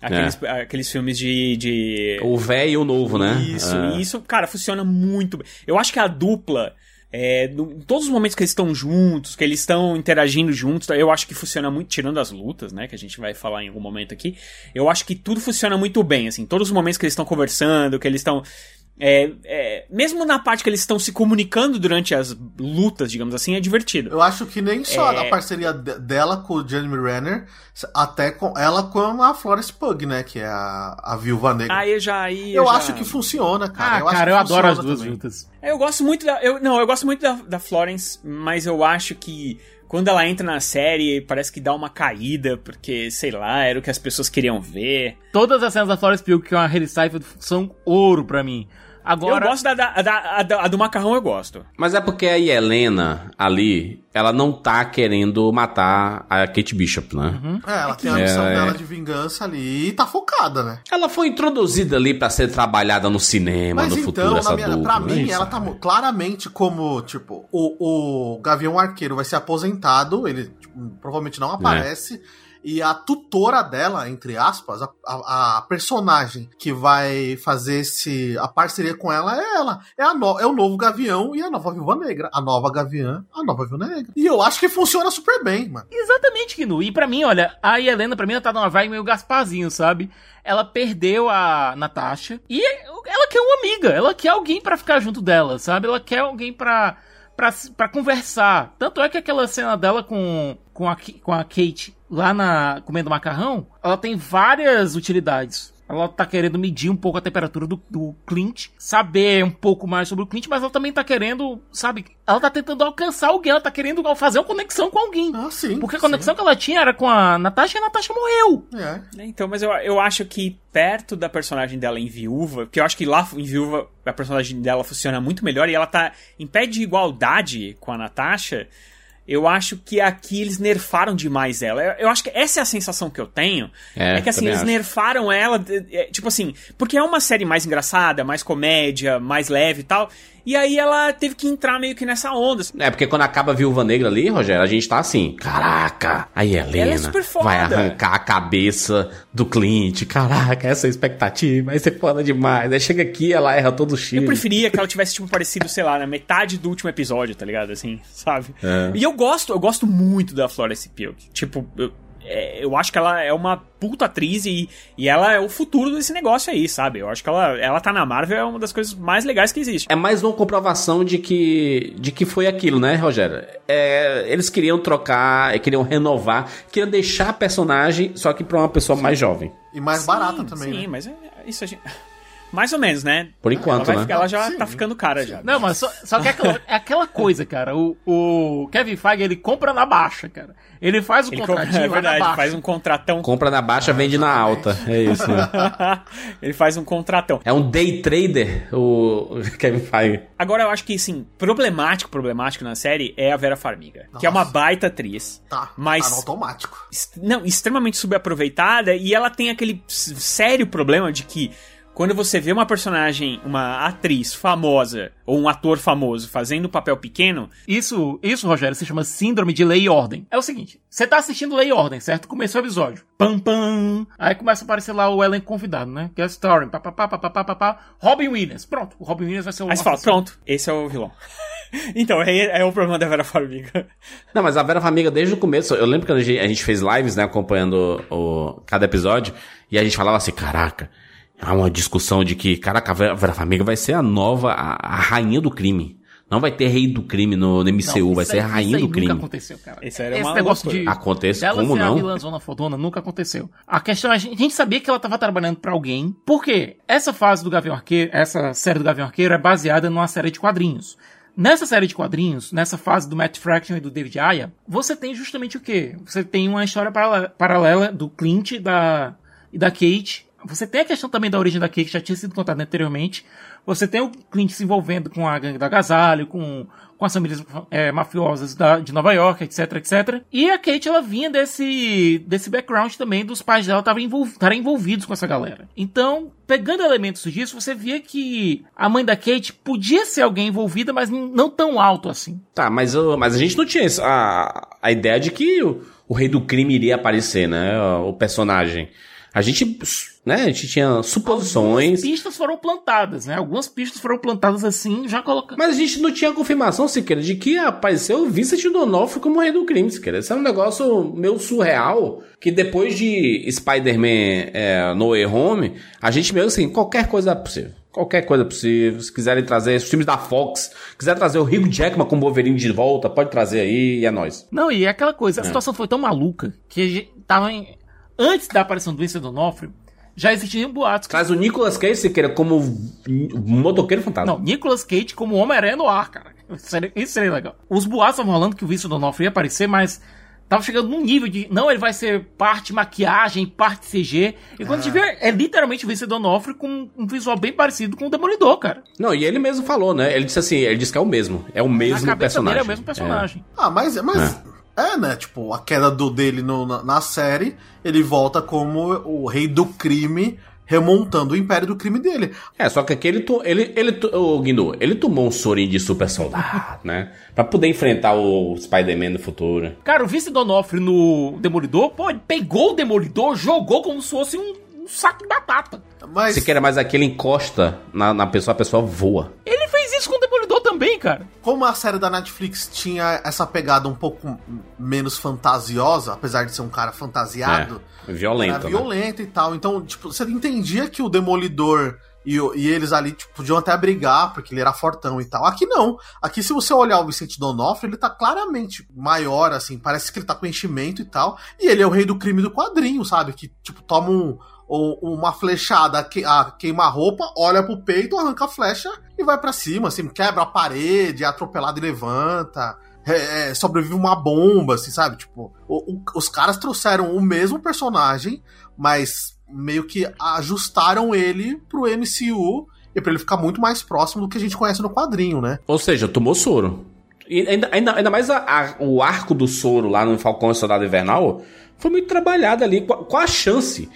aqueles, aqueles filmes de... de... O velho e o novo, né? Isso, É. isso, cara, funciona muito bem. Eu acho que a dupla, é, em todos os momentos que eles estão juntos, que eles estão interagindo juntos, eu acho que funciona muito, tirando as lutas, né, que a gente vai falar em algum momento aqui, eu acho que tudo funciona muito bem, assim, todos os momentos que eles estão conversando, que eles estão... é, é, mesmo na parte que eles estão se comunicando durante as lutas, digamos assim, é divertido. Eu acho que nem só É. a parceria de- dela com o Jeremy Renner, até com ela com a Florence Pug, né? Que é a, a viúva negra. Aí eu já... Aí eu já- acho que funciona, cara. Ah, eu acho cara, que eu adoro as duas também. juntas. Eu gosto muito da. Eu, não, eu gosto muito da, da Florence, mas eu acho que quando ela entra na série, parece que dá uma caída, porque, sei lá, era o que as pessoas queriam ver. Todas as cenas da Florence Pugh que é uma Haley são ouro pra mim. Agora, eu gosto da, da, da, a da- a do macarrão, eu gosto. Mas é porque a Helena ali, ela não tá querendo matar a Kate Bishop, né? É, ela tem a missão É, dela é. de vingança ali e tá focada, né? Ela foi introduzida ali pra ser trabalhada no cinema, Mas no então, futuro, essa minha, dupla. pra não é mim, ela tá claramente como, tipo, o, o Gavião Arqueiro vai ser aposentado, ele tipo, provavelmente não aparece. E a tutora dela, entre aspas, a, a- a personagem que vai fazer esse, a parceria com ela é ela. É, a no- é o novo Gavião e a nova Viúva Negra. A nova Gaviã, a nova Viúva Negra. E eu acho que funciona super bem, mano. Exatamente, Kinu. E pra mim, olha, a Helena, pra mim, ela tá numa vibe meio Gasparzinho, sabe? Ela perdeu a Natasha e ela quer uma amiga, ela quer alguém pra ficar junto dela, sabe? Ela quer alguém pra, pra conversar. Tanto é que aquela cena dela com, com, a, com a Kate lá na comendo macarrão, ela tem várias utilidades. Ela tá querendo medir um pouco a temperatura do, do Clint, saber um pouco mais sobre o Clint, mas ela também tá querendo, sabe? Ela tá tentando alcançar alguém, ela tá querendo fazer uma conexão com alguém. Ah, sim. Porque a conexão que ela tinha era com a Natasha e a Natasha morreu. sim. É. né? Então, mas eu, eu acho que perto da personagem dela em Viúva, porque eu acho que lá em Viúva a personagem dela funciona muito melhor e ela tá em pé de igualdade com a Natasha. Eu acho que aqui eles nerfaram demais ela. Eu, eu acho que essa é a sensação que eu tenho. É, É, que assim, eles acho. nerfaram ela, é, tipo assim, porque é uma série mais engraçada, mais comédia, mais leve e tal. E aí ela teve que entrar meio que nessa onda. É, porque quando acaba a Viúva Negra ali, Rogério, a gente tá assim, caraca, a Ela é Helena super foda. vai arrancar a cabeça do Clint, caraca, essa é a expectativa, vai ser foda demais. Aí chega aqui, ela erra todo o Eu chile. preferia que ela tivesse, tipo, parecido, sei lá, na metade do último episódio, tá ligado? Assim, sabe? É. E eu gosto, eu gosto muito da Florence Pugh. Tipo, eu, é, eu acho que ela é uma puta atriz e, e ela é o futuro desse negócio aí, sabe? Eu acho que ela, ela tá na Marvel é uma das coisas mais legais que existe. É mais uma comprovação de que, de que foi aquilo, né, Rogério? É, eles queriam trocar, queriam renovar, queriam deixar a personagem, só que pra uma pessoa mais jovem. E mais Sim, barata também, Sim, né? mas é, isso a gente... Mais ou menos, né? Por enquanto, ela vai né? ficar- ela já Sim. tá ficando cara já. Não, mas só, só que é aquela, é aquela coisa, cara. O, o Kevin Feige, ele compra na baixa, cara. Ele faz o Ele compra, contratinho é verdade, faz um contratão. Compra na baixa, vende na alta. É isso, né? Ele faz um contratão. É um day trader, o Kevin Feige. Agora eu acho que, assim, problemático, problemático na série é a Vera Farmiga. Que é uma Nossa. baita atriz. Tá, Mas- tá no automático. est- Não, extremamente subaproveitada. E ela tem aquele sério problema de que quando você vê uma personagem, uma atriz famosa, ou um ator famoso fazendo um papel pequeno, Isso, isso, Rogério, se chama Síndrome de Lei e Ordem. É o seguinte, você tá assistindo Lei e Ordem, certo? Começou o episódio. Pam, pam. Aí começa a aparecer lá o elenco convidado, né? Guest starring, papapá, papapá, papapá. Robin Williams. Pronto, o Robin Williams vai ser o... aí você fala, pronto, esse é o vilão. então, é, é o problema da Vera Farmiga. Não, mas a Vera Farmiga desde o começo, eu lembro que a gente, a gente fez lives, né, acompanhando o, cada episódio, e a gente falava assim, caraca, há uma discussão de que, caraca, a Vera, Farmiga vai ser a nova, a, a rainha do crime. Não vai ter rei do crime no, no MCU, Não, vai ser aí- a rainha isso aí do crime. Nunca aconteceu, cara. Isso era Esse negócio loucura. de Acontece, dela como ser não? a vilãzona fodona nunca aconteceu. A questão é, a gente, sabia que ela tava trabalhando pra alguém, porque essa fase do Gavião Arqueiro, essa série do Gavião Arqueiro é baseada numa série de quadrinhos. Nessa série de quadrinhos, nessa fase do Matt Fraction e do David Aya, você tem justamente o quê? Você tem uma história paralela, do Clint da, e da Kate. Você tem a questão também da origem da Kate, que já tinha sido contada anteriormente. Você tem o Clint se envolvendo com a gangue da Agasalho, com, com as famílias é, mafiosas da, de Nova York, etc, etc. E a Kate, ela vinha desse, desse background também dos pais dela estarem envolv envolvidos com essa galera. Então, pegando elementos disso, você via que a mãe da Kate podia ser alguém envolvida, mas não tão alto assim. Tá, mas, mas a gente não tinha a, a ideia de que o, o rei do crime iria aparecer, né? O personagem. A gente, né, a gente tinha suposições. Pistas foram plantadas, né? Algumas pistas foram plantadas assim, já colocando. Mas a gente não tinha confirmação, Siqueira, de que apareceu o Vincent D'Onofrio como rei do crime, Siqueira. Isso é um negócio meio surreal, que depois de Spider-Man é, No Way Home, a gente meio assim, qualquer coisa é possível. Qualquer coisa é possível. Se quiserem trazer os filmes da Fox, quiser trazer o Hugh Jackman com o Wolverine de volta, pode trazer aí e é nóis. Não, e é aquela É. coisa, a situação foi tão maluca que a gente tava em... Antes da aparição do Vincent D'Onofrio, já existiam boatos que... Traz o Nicolas Cage, Siqueira, como o motoqueiro fantasma. Não, Nicolas Cage como Homem-Aranha no ar, cara. Isso seria, isso seria legal. Os boatos estavam rolando que o Vincent D'Onofrio ia aparecer, mas tava chegando num nível de... Não, ele vai ser parte maquiagem, parte CG. E quando a gente vê, é literalmente o Vincent D'Onofrio com um visual bem parecido com o Demolidor, cara. Não, e ele mesmo falou, né? Ele disse assim, ele disse que é o mesmo. É o mesmo Na cabeça personagem. dele é o mesmo personagem. Ah, mas, mas é. Né? Tipo, a queda do, dele no- na, na série, ele volta como o rei do crime, remontando o império do crime dele. É, só que aqui ele, to- ele, ele, Guindu, ele tomou um sorinho de super soldado, né? Pra poder enfrentar o Spider-Man no futuro. Cara, o Vincent D'Onofrio no Demolidor, pô, ele pegou o Demolidor, jogou como se fosse um, um saco de batata. Mas Se quer mais aqui, ele encosta na, na pessoa, a pessoa voa. Cara. como a série da Netflix tinha essa pegada um pouco menos fantasiosa, apesar de ser um cara fantasiado, É, violento, era né? violento e tal. Então, tipo, você entendia que o Demolidor e, e eles ali tipo, podiam até brigar, porque ele era fortão e tal. Aqui não. Aqui, se você olhar o Vicente Donofrio, ele tá claramente maior, assim. Parece que ele tá com enchimento e tal. E ele é o rei do crime do quadrinho, sabe? Que, tipo, toma um, um- uma flechada, a queima-roupa, olha pro peito, arranca a flecha e vai pra cima, assim. Quebra a parede, é atropelado e levanta. é, é, sobrevive uma bomba, assim, sabe? Tipo, o- o- os caras trouxeram o mesmo personagem, mas meio que ajustaram ele pro MCU e pra ele ficar muito mais próximo do que a gente conhece no quadrinho, né? Ou seja, tomou soro. E ainda, ainda, ainda mais a- a- o arco do soro lá no Falcão e Soldado Invernal foi muito trabalhado ali. Qual, qual a chance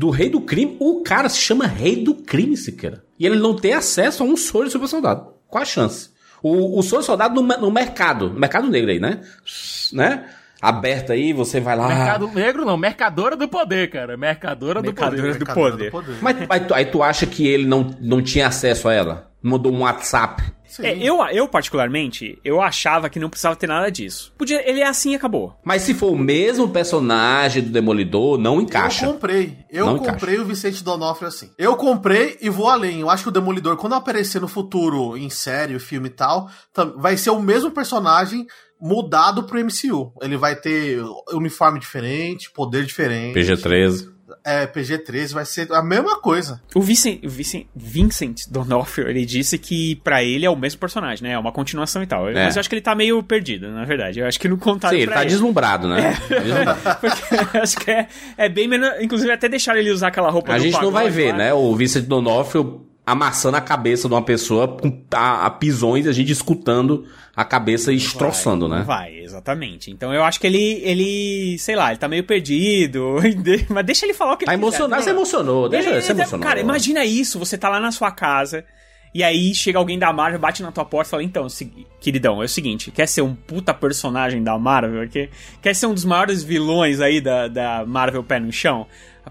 do rei do crime? O cara se chama rei do crime, sequer. E ele não tem acesso a um soro de super soldado. Qual a chance? O, o soro soldado no, no mercado, no mercado negro aí, né? Né? Aberto aí, você vai lá. Mercado Negro não, Mercadora do Poder, cara. Mercadora do Mercadora Poder. do poder. Mas aí tu, aí tu acha que ele não, não tinha acesso a ela? Mandou um WhatsApp. Sim. É, eu, eu, particularmente, eu achava que não precisava ter nada disso. Podia, ele é assim e acabou. Mas se for o mesmo personagem do Demolidor, não encaixa. Eu comprei. Eu Não comprei o Vicente Donofrio assim. Eu comprei e vou além. Eu acho que o Demolidor, quando aparecer no futuro, em série, filme e tal, vai ser o mesmo personagem mudado pro MCU. Ele vai ter uniforme diferente, poder diferente. PG-13. É, PG-13, vai ser a mesma coisa. O Vincent, o Vincent, Vincent D'Onofrio, ele disse que pra ele é o mesmo personagem, né? É uma continuação e tal. É. Mas eu acho que ele tá meio perdido, na verdade. Eu acho que não contaram Sim, ele tá deslumbrado, né? É. Tá deslumbrado. Porque eu acho que é, é bem menos... Inclusive, até deixaram ele usar aquela roupa A gente não vai ver, lá. né? O Vincent D'Onofrio amassando a cabeça de uma pessoa com a, a pisões e a gente escutando a cabeça e estroçando, Não né? Vai, exatamente. Então eu acho que ele, ele, sei lá, ele tá meio perdido, mas deixa ele falar o que Tá ele quiser, emocionado, não- você emocionou. Deixa Ele- você emocionou. Cara, imagina isso, você tá lá na sua casa, e aí chega alguém da Marvel, bate na tua porta e fala, então, queridão, é o seguinte, quer ser um puta personagem da Marvel, quer, quer ser um dos maiores vilões aí da, da Marvel pé no chão?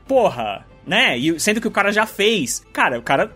Porra, né? E sendo que o cara já fez. Cara, o cara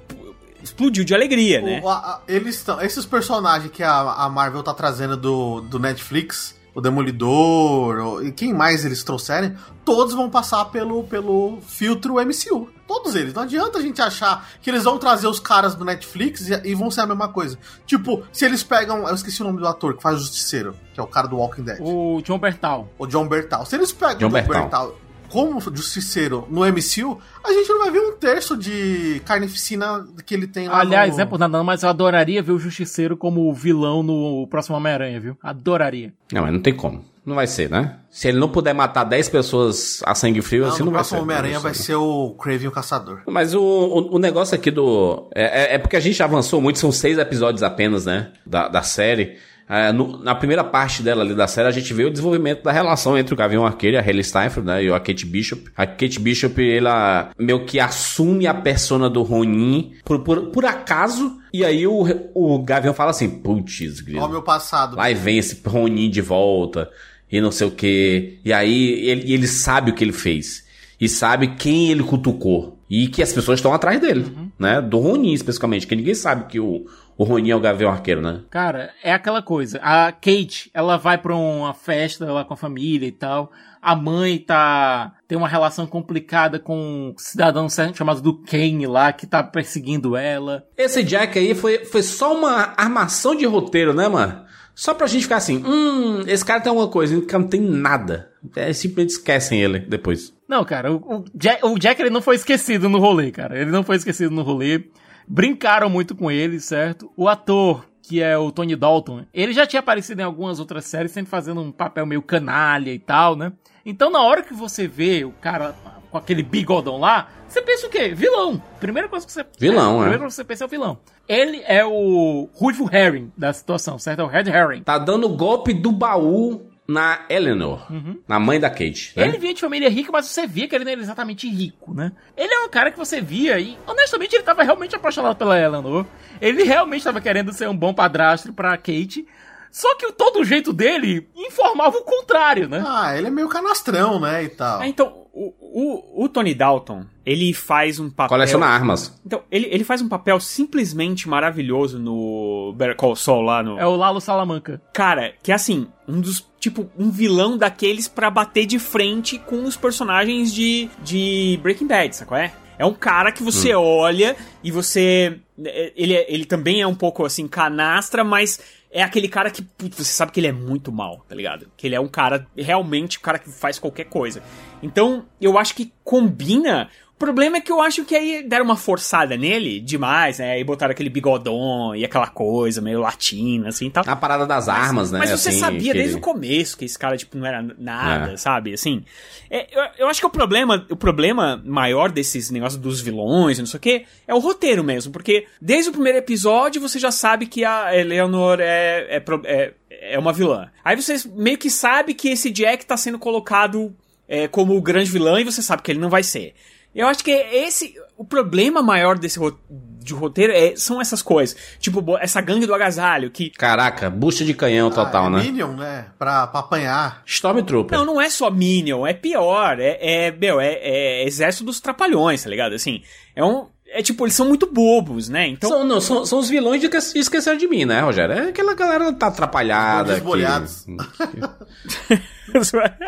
explodiu de alegria, né? O- a- a- eles estão. Esses personagens que a, a Marvel tá trazendo do, do Netflix, o Demolidor, o- e quem mais eles trouxerem, todos vão passar pelo, pelo filtro MCU. Todos eles. Não adianta a gente achar que eles vão trazer os caras do Netflix e, e vão ser a mesma coisa. Tipo, se eles pegam. Eu esqueci o nome do ator que faz o Justiceiro, que é o cara do Walking Dead. O John Bertal. O John Bertal. Se eles pegam John o John Bertal. Bertal. Como Justiceiro no MCU, a gente não vai ver um terço de carnificina que ele tem lá Aliás, no... é por nada não, mas eu adoraria ver o Justiceiro como vilão no próximo Homem-Aranha, viu? Adoraria. Não, mas não tem como. Não vai ser, né? Se ele não puder matar 10 pessoas a sangue frio, Não, assim não vai próximo ser. Homem-Aranha Não vai ser o Craven o Caçador. Mas o, o, o negócio aqui do. É, é- é porque a gente avançou muito, são seis episódios apenas, né? Da, da série. É, no- na primeira parte dela ali da série, a gente vê o desenvolvimento da relação entre o Gavião Arqueiro e a Hayley Steinfeld, né? E a Kate Bishop. A Kate Bishop, ela meio que assume a persona do Ronin por, por, por acaso. E aí o, o Gavião fala assim: putz. Olha o meu passado. Vai vem esse Ronin de volta e não sei o que. E aí ele, ele sabe o que ele fez. E sabe quem ele cutucou. E que as pessoas estão atrás dele, né? Do Ronin especificamente, que ninguém sabe que o, o Ronin é o Gavião Arqueiro, né? Cara, é aquela coisa. A Kate, ela vai pra uma festa lá com a família e tal. A mãe tá. tem uma relação complicada com um cidadão chamado do Kane lá, que tá perseguindo ela. Esse Jack aí foi, foi só uma armação de roteiro, né, mano? Só pra gente ficar assim, hum, esse cara tem alguma coisa, que não tem nada. É, simplesmente esquecem ele depois. Não, cara, o, o Jack, o Jack ele não foi esquecido no rolê, cara. Ele não foi esquecido no rolê. Brincaram muito com ele, certo? O ator, que é o Tony Dalton, ele já tinha aparecido em algumas outras séries, sempre fazendo um papel meio canalha e tal, né? Então, na hora que você vê o cara com aquele bigodão lá, você pensa o quê? Vilão. Primeira coisa que você Vilão, é. Primeira coisa que você pensa é o vilão. Ele é o Ruivo Herring da situação, certo? É o Red Herring. Tá dando golpe do baú na Eleanor, na mãe da Kate. Né? Ele vinha de família rica, mas você via que ele não era exatamente rico, né? Ele é um cara que você via e, honestamente, ele tava realmente apaixonado pela Eleanor. Ele realmente tava querendo ser um bom padrasto pra Kate. Só que todo o jeito dele informava o contrário, né? Ah, ele é meio canastrão, né, e tal. Ah, então, o, o, o Tony Dalton, ele faz um papel... Coleciona armas. Então, ele, ele faz um papel simplesmente maravilhoso no Better Call Saul lá no... É o Lalo Salamanca. Cara, que é assim, um dos. Tipo, um vilão daqueles pra bater de frente com os personagens de, de Breaking Bad, sabe qual é? É um cara que você olha e você. Ele, é- ele também é um pouco assim, canastra, mas é aquele cara que putz, você sabe que ele é muito mal, tá ligado? Que ele é um cara, realmente, um cara que faz qualquer coisa. Então, eu acho que combina. O problema é que eu acho que aí deram uma forçada nele demais, né? E botaram aquele bigodão e aquela coisa meio latina, assim e tal. A parada das armas, né? Mas você assim, sabia que desde o começo que esse cara, tipo, não era nada, É. sabe? Assim, é, eu, eu acho que o problema, o problema maior desses negócios dos vilões, e não sei o quê, é o roteiro mesmo. Porque desde o primeiro episódio você já sabe que a Eleanor é, é, é, é uma vilã. Aí você meio que sabe que esse Jack tá sendo colocado é, como o grande vilão e você sabe que ele não vai ser. Eu acho que esse. O problema maior desse ro- de roteiro é, são essas coisas. Tipo, essa gangue do agasalho que. Caraca, bucha de canhão total, ah, é né? Minion, né? Pra, pra apanhar. Stormtrooper. Não, não é só Minion, é pior. É, é meu, é, é exército dos trapalhões, tá ligado? Assim, é um. É tipo, eles são muito bobos, né? Então. São, não, são, são os vilões de que- esqueceram de mim, né, Rogério? É aquela galera que tá atrapalhada. Os molhados.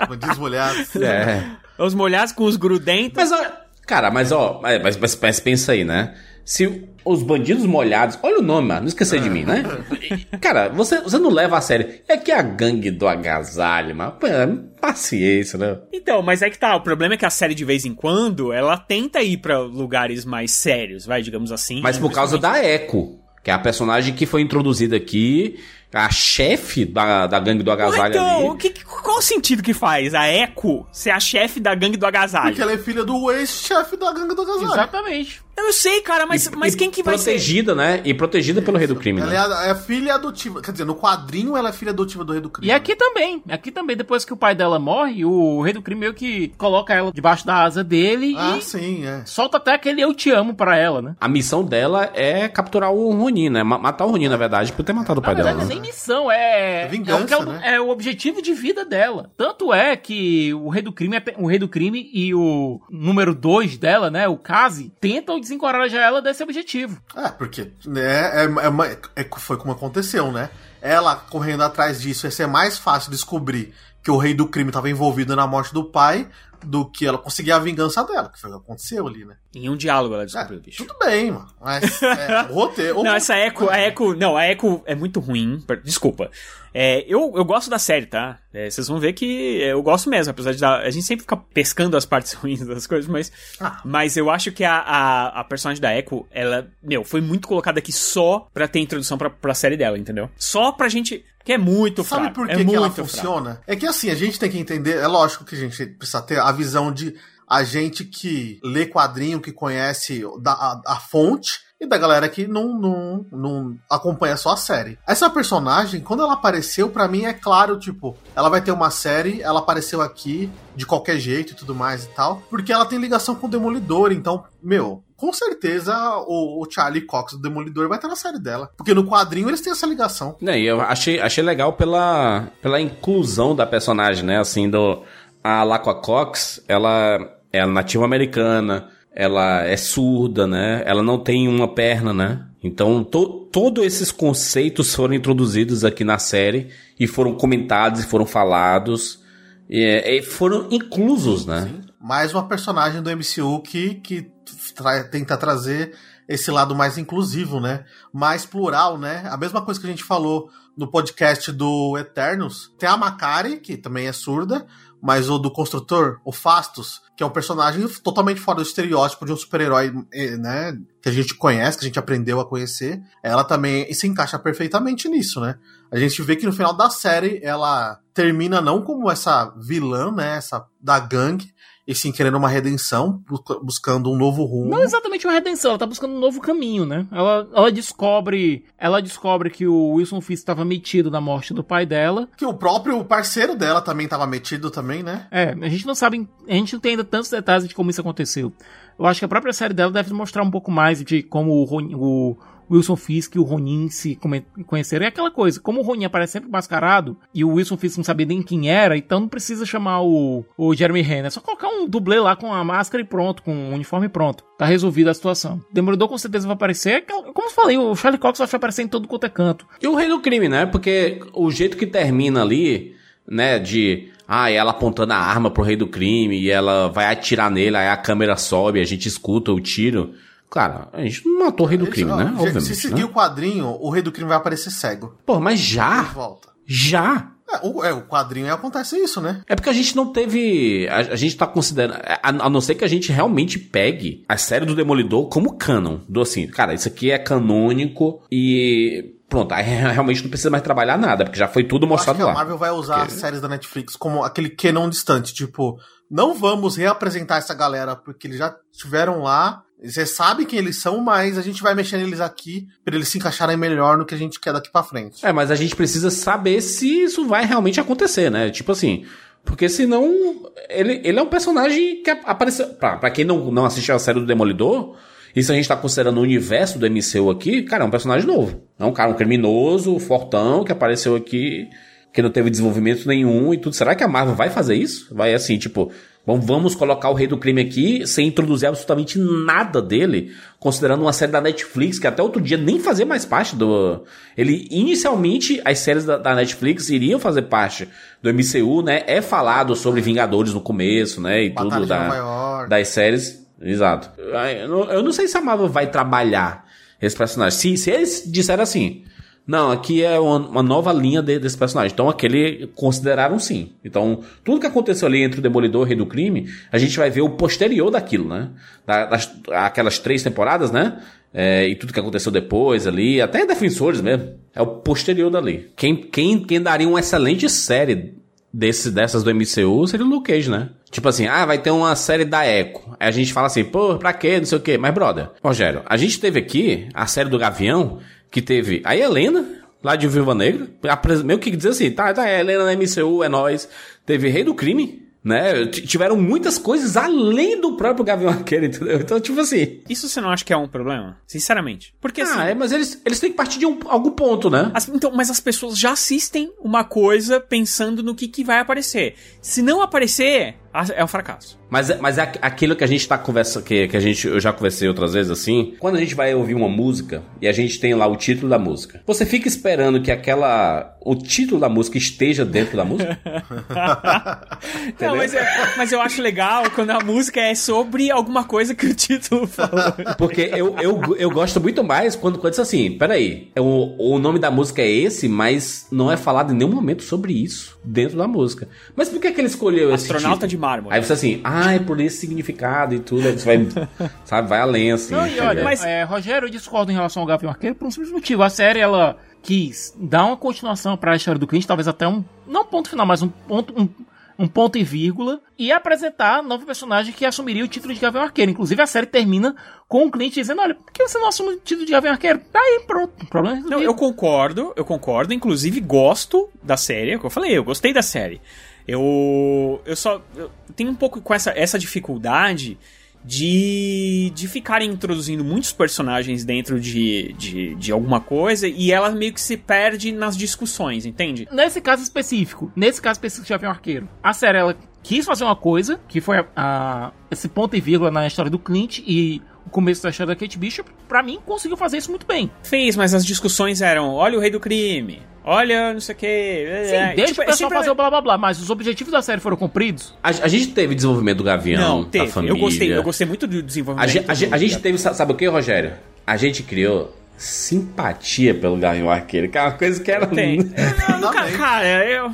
Bandidos molhados. é. Os molhados com os grudentos. Mas, cara, mas ó, mas, mas, mas pensa aí, né? Se os bandidos molhados. Olha o nome, mano, não esquecer de mim, né? Cara, você, você não leva a sério. É que a gangue do agasalho, mano. Pô, é paciência, né? Então, mas é que tá. O problema é que a série, de vez em quando, ela tenta ir pra lugares mais sérios, vai, digamos assim. Mas por causa da Echo, que é a personagem que foi introduzida aqui, a chefe da, da gangue do agasalho então, ali. o que, qual o sentido que faz a Echo ser a chefe da gangue do agasalho? Porque ela é filha do ex-chefe da gangue do agasalho. Exatamente. Eu sei, cara, mas, E- mas quem que vai ser? Protegida, né? E protegida pelo rei do crime, Ela né? é, a, é a filha adotiva. Quer dizer, no quadrinho ela é filha adotiva do rei do crime. E aqui também, aqui também, depois que o pai dela morre, o rei do crime meio que coloca ela debaixo da asa dele Ah, e sim, é. solta até aquele eu te amo pra ela, né? A missão dela é capturar o Ronin, né? Ma- Matar o Ronin, na verdade, por ter matado o Na pai verdade, dela. é né? Nem missão, é. É vingança, é, o é, né? é o objetivo de vida dela. Tanto é que o rei do crime, é o rei do crime e o número 2 dela, né? O Kazi, tentam desencorajar ela desse objetivo. É, porque né, é, é é- foi como aconteceu, né? ela correndo atrás disso ia ser mais fácil descobrir que o rei do crime estava envolvido na morte do pai do que ela conseguir a vingança dela, que foi o que aconteceu ali, né? Em um diálogo ela descobriu, É, bicho. Tudo bem, mano. Mas é, o roteiro. Não, essa Echo, a Echo, não, a Echo é muito ruim. Desculpa. É, eu, eu gosto da série, tá? É, vocês vão ver que eu gosto mesmo, apesar de dar, a gente sempre fica pescando as partes ruins das coisas, mas, Ah. mas eu acho que a, a, a personagem da Echo, ela, meu, foi muito colocada aqui só pra ter introdução pra, pra série dela, entendeu? Só pra gente, que é muito Sabe fraco. por que, é que ela fraco. funciona? É que assim, a gente tem que entender, é lógico que a gente precisa ter a visão de a gente que lê quadrinho, que conhece da, a, a fonte, e da galera que não, não, não acompanha só a série. Essa personagem, quando ela apareceu, pra mim é claro, tipo, ela vai ter uma série, ela apareceu aqui de qualquer jeito e tudo mais e tal, porque ela tem ligação com o Demolidor, então, meu, com certeza o, o Charlie Cox do Demolidor vai estar na série dela. Porque no quadrinho eles têm essa ligação. Né, e eu achei, achei legal pela, pela inclusão da personagem, né? Assim, do. A Laqua Cox, ela é nativa americana, ela é surda, né? Ela não tem uma perna, né? Então, to, todos esses conceitos foram introduzidos aqui na série e foram comentados e foram falados e, e foram inclusos, né? Mais uma personagem do MCU que, que tra- tenta trazer esse lado mais inclusivo, né? Mais plural, né? A mesma coisa que a gente falou no podcast do Eternos. Tem a Macari, que também é surda, mas o do construtor, o Fastos, que é um personagem totalmente fora do estereótipo de um super-herói, eh, né? Que a gente conhece, que a gente aprendeu a conhecer. Ela também se encaixa perfeitamente nisso, né? A gente vê que no final da série ela termina não como essa vilã, né? Essa da gangue, e sim querendo uma redenção, bu- buscando um novo rumo. Não exatamente uma redenção, ela tá buscando um novo caminho, né? Ela, ela descobre. Ela descobre que o Wilson Fisk estava metido na morte do pai dela. Que o próprio parceiro dela também tava metido também, né? É, a gente não sabe. A gente não tem ainda tantos detalhes de como isso aconteceu. Eu acho que a própria série dela deve mostrar um pouco mais de como o, o Wilson Fisk e o Ronin se conheceram. É aquela coisa, como o Ronin aparece sempre mascarado e o Wilson Fisk não sabia nem quem era, então não precisa chamar o, o Jeremy Renner. É só colocar um dublê lá com a máscara e pronto, com o uniforme pronto. Tá resolvida a situação. Demolidor com certeza vai aparecer. É Como eu falei, o Charlie Cox vai aparecer em todo quanto é canto. E o rei do crime, né? Porque o jeito que termina ali, né, de ah, ela apontando a arma pro rei do crime e ela vai atirar nele, aí a câmera sobe, a gente escuta o tiro. Cara, a gente não matou o rei do crime, Eles- né? Obviamente. Se seguir né? o quadrinho, o rei do crime vai aparecer cego. Pô, mas já? volta. Já? É, o, é, o quadrinho acontece isso, né? É porque a gente não teve. A, a gente tá considerando. A, a não ser que a gente realmente pegue a série do Demolidor como canon. Do assim, cara, isso aqui é canônico e. Pronto, aí realmente não precisa mais trabalhar nada, porque já foi tudo mostrado que a lá. Marvel vai usar as séries da Netflix como aquele canon distante, tipo, não vamos reapresentar essa galera porque eles já estiveram lá, você sabe quem eles são, mas a gente vai mexer neles aqui pra eles se encaixarem melhor no que a gente quer daqui pra frente. É, mas a gente precisa saber se isso vai realmente acontecer, né? Tipo assim. Porque senão. Ele, ele é um personagem que apareceu. Pra, pra quem não, não assistiu a série do Demolidor, e se a gente tá considerando o universo do MCU aqui, cara, é um personagem novo. É um cara, um criminoso, fortão, que apareceu aqui, que não teve desenvolvimento nenhum e tudo. Será que a Marvel vai fazer isso? Vai assim, tipo. Bom, vamos colocar o Rei do Crime aqui sem introduzir absolutamente nada dele, considerando uma série da Netflix que até outro dia nem fazia mais parte do. Ele inicialmente as séries da, da Netflix iriam fazer parte do MCU, né? É falado sobre Vingadores no começo, né? E Batalha tudo da, das séries. Exato. Eu não, eu não sei se a Marvel vai trabalhar esse personagem. Se, se eles disserem assim. Não, aqui é uma, uma nova linha de- desse personagem. Então, aquele consideraram sim. Então, tudo que aconteceu ali entre o Demolidor e o Rei do Crime, a gente vai ver o posterior daquilo, né? Da- das, aquelas três temporadas, né? É, e tudo que aconteceu depois ali, até Defensores mesmo. É o posterior dali. Quem, quem, quem daria uma excelente série desse, dessas do MCU seria o Luke Cage, né? Tipo assim, ah, vai ter uma série da Echo. Aí a gente fala assim, pô, pra quê? Não sei o quê. Mas, brother, Rogério, a gente teve aqui a série do Gavião, que teve a Helena, lá de Viúva Negra, meio que dizer assim, tá, tá, é Helena na MCU, é nós. Teve Rei do Crime, né? Tiveram muitas coisas além do próprio Gavião Arqueiro, entendeu? Então, tipo assim... Isso você não acha que é um problema? Sinceramente. Porque assim. Ah, é, mas eles, eles têm que partir de um, algum ponto, né? As- então, mas as pessoas já assistem uma coisa pensando no que, que vai aparecer. Se não aparecer, Ah, É um fracasso. Mas, é- mas é aqu- aquilo que a gente tá conversando, que, que a gente, eu já conversei outras vezes assim, quando a gente vai ouvir uma música e a gente tem lá o título da música, você fica esperando que aquela, o título da música esteja dentro da música? Não, mas, é- mas eu acho legal quando a música é sobre alguma coisa que o título falou. Porque eu, eu, eu gosto muito mais quando, quando diz assim, peraí, é o, o nome da música é esse, mas não é falado em nenhum momento sobre isso dentro da música. Mas por que, que ele escolheu esse Astronauta título? de mármore. Aí você assim, ah, é por esse significado e tudo, aí você vai, sabe, vai além, assim. Não, e olha, Mas- é, Rogério, eu discordo em relação ao Gavião Arqueiro por um simples motivo. A série, ela quis dar uma continuação pra história do Clint, talvez até um, não ponto final, mas um ponto, um, um ponto e vírgula, e apresentar um novo personagem que assumiria o título de Gavião Arqueiro. Inclusive, a série termina com o Clint dizendo, olha, por que você não assume o título de Gavião Arqueiro? Tá aí, pronto, o problema é Não, eu concordo, eu concordo. Inclusive, gosto da série. É o que eu falei, eu gostei da série. Eu. Eu só. Eu tenho um pouco com essa, essa dificuldade de. de ficarem introduzindo muitos personagens dentro de, de, de alguma coisa e ela meio que se perde nas discussões, entende? Nesse caso específico, nesse caso específico de Gavião Arqueiro, a série ela quis fazer uma coisa, que foi a, a- esse ponto e vírgula na história do Clint e o começo da história da Kate Bishop, pra mim conseguiu fazer isso muito bem. Fez, mas as discussões eram: olha o rei do crime, olha não sei o que. Sim, deixa o pessoal fazer o blá blá blá, mas os objetivos da série foram cumpridos. A, a gente teve desenvolvimento do Gavião, Não, da teve. família. Eu gostei, eu gostei muito do desenvolvimento. A gente, a do- gente, a gente teve, sa- sabe o que, Rogério? A gente criou simpatia pelo Gavião Arqueiro, que é uma coisa que era Tem. Eu nunca, cara, eu.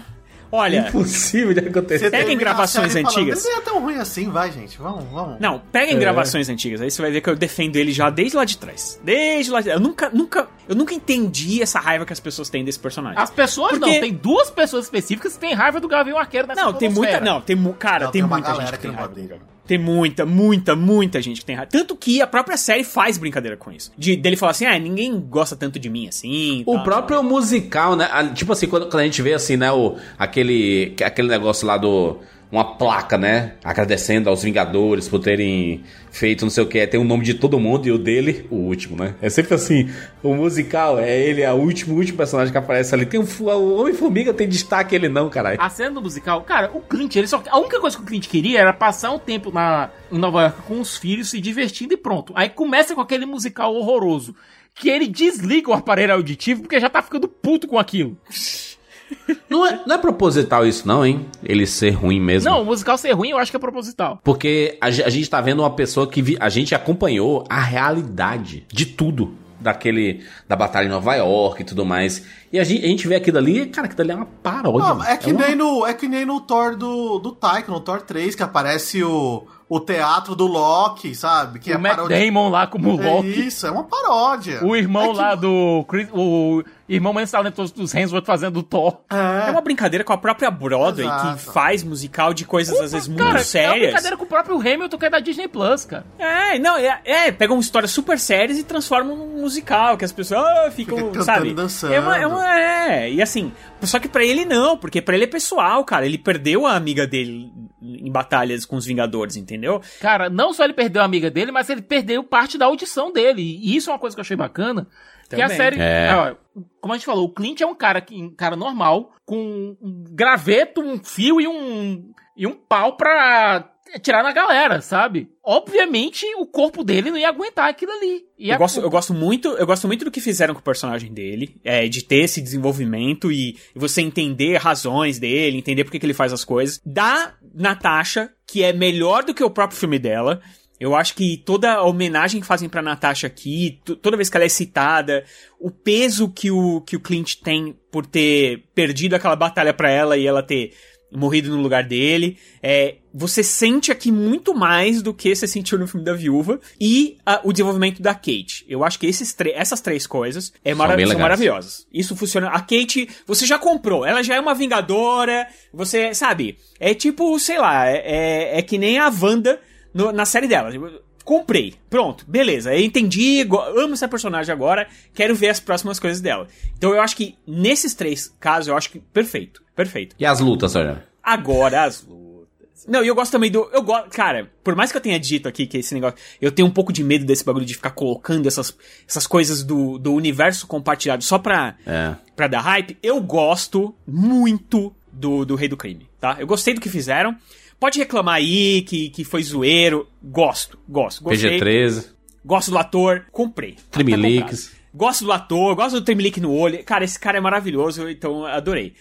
Olha. impossível de acontecer. Peguem gravações série falando, antigas. Não é tão ruim assim, vai, gente. Vamos, vamos. Não, peguem gravações antigas, aí você vai ver que eu defendo ele já desde lá de trás. Desde lá de trás. Eu nunca, nunca, eu nunca entendi essa raiva que as pessoas têm desse personagem. As pessoas Porque- não, tem duas pessoas específicas que têm raiva do Gavião Arqueiro nessa Não, tem muita. Não, tem Cara, Não, tem, tem uma muita galera gente que tem raiva. dele. Tem muita, muita, muita gente que tem raiva. Tanto que a própria série faz brincadeira com isso. De, dele falar assim, ah, ninguém gosta tanto de mim assim. O tal, próprio musical, né? Tipo assim, quando, quando a gente vê assim, né? O, aquele, aquele negócio lá do. Uma placa, né? Agradecendo aos Vingadores por terem feito não sei o que. Tem o nome de todo mundo e o dele, o último, né? É sempre assim. O musical é ele, é o último, último personagem que aparece ali. Tem um, fu- o Homem-Formiga tem destaque, ele não, caralho. A cena do musical, cara, o Clint, ele só, a única coisa que o Clint queria era passar um tempo na, em Nova York com os filhos, se divertindo e pronto. Aí começa com aquele musical horroroso, que ele desliga o aparelho auditivo porque já tá ficando puto com aquilo. Não é, não é proposital isso, não, hein? Ele ser ruim mesmo. Não, o musical ser ruim eu acho que é proposital. Porque a, a gente tá vendo uma pessoa que vi- a gente acompanhou a realidade de tudo. Daquele. Da batalha em Nova York e tudo mais. E a gente, a gente vê aquilo ali, cara, aquilo ali é uma paródia. Não, é que, uma- nem no, é que nem no Thor do, do Taika, no Thor 3, que aparece o, o teatro do Loki, sabe? Que o é Matt paródia- Damon lá como É Loki. isso, é uma paródia. O irmão É que- lá do. Chris- O irmão mais talentoso dos Hemsworth fazendo o Thor. É uma brincadeira com a própria Broadway, Exato. que faz musical de coisas às vezes muito Cara, é uma sérias. brincadeira com o próprio Hamilton que é da Disney Plus, cara. É, não, é, é, pegam histórias super sérias e transformam num musical, que as pessoas ah, ficam, Fica cantando sabe? e dançando. É, uma, é, uma- é, e assim, só que pra ele não, porque pra ele é pessoal, cara. Ele perdeu a amiga dele em batalhas com os Vingadores, entendeu? Cara, não só ele perdeu a amiga dele, mas ele perdeu parte da audição dele. E isso é uma coisa que eu achei bacana. Que a Também. série. É. ó, como a gente falou, o Clint é um cara, que- um cara normal, com um graveto, um fio e um. e um pau pra tirar na galera, sabe? Obviamente, o corpo dele não ia aguentar aquilo ali. E Eu a- gosto, eu gosto muito, eu gosto muito do que fizeram com o personagem dele, é, de ter esse desenvolvimento e, e você entender razões dele, entender por que que ele faz as coisas. Da Natasha, que é melhor do que o próprio filme dela. Eu acho que toda a homenagem que fazem pra Natasha aqui, toda vez que ela é citada, o peso que o, que o Clint tem por ter perdido aquela batalha pra ela e ela ter morrido no lugar dele. É, você sente aqui muito mais do que você sentiu no filme da Viúva. E ah, o desenvolvimento da Kate. Eu acho que esses essas três coisas é São mara- maravilhosas. Isso funciona. A Kate, você já comprou. Ela já é uma vingadora. Você, sabe? É tipo, sei lá, é, é, é que nem a Wanda no- na série dela. Tipo, Comprei. Pronto. Beleza. Eu entendi. Amo essa personagem agora. Quero ver as próximas coisas dela. Então eu acho que nesses três casos, eu acho que perfeito. Perfeito. E as lutas, olha. Agora as lutas. Não, e eu gosto também do. Eu gosto. Cara, por mais que eu tenha dito aqui que esse negócio. Eu tenho um pouco de medo desse bagulho de ficar colocando essas, essas coisas do, do universo compartilhado só pra, É. pra dar hype. Eu gosto muito do, do Rei do Crime, tá? Eu gostei do que fizeram. Pode reclamar aí que, que foi zoeiro. Gosto, gosto. Gostei. PG-13, Gosto do ator, comprei. Tá Trimilix. comprado. Gosto do ator, gosto do Trimilique no olho. Cara, esse cara é maravilhoso, então adorei.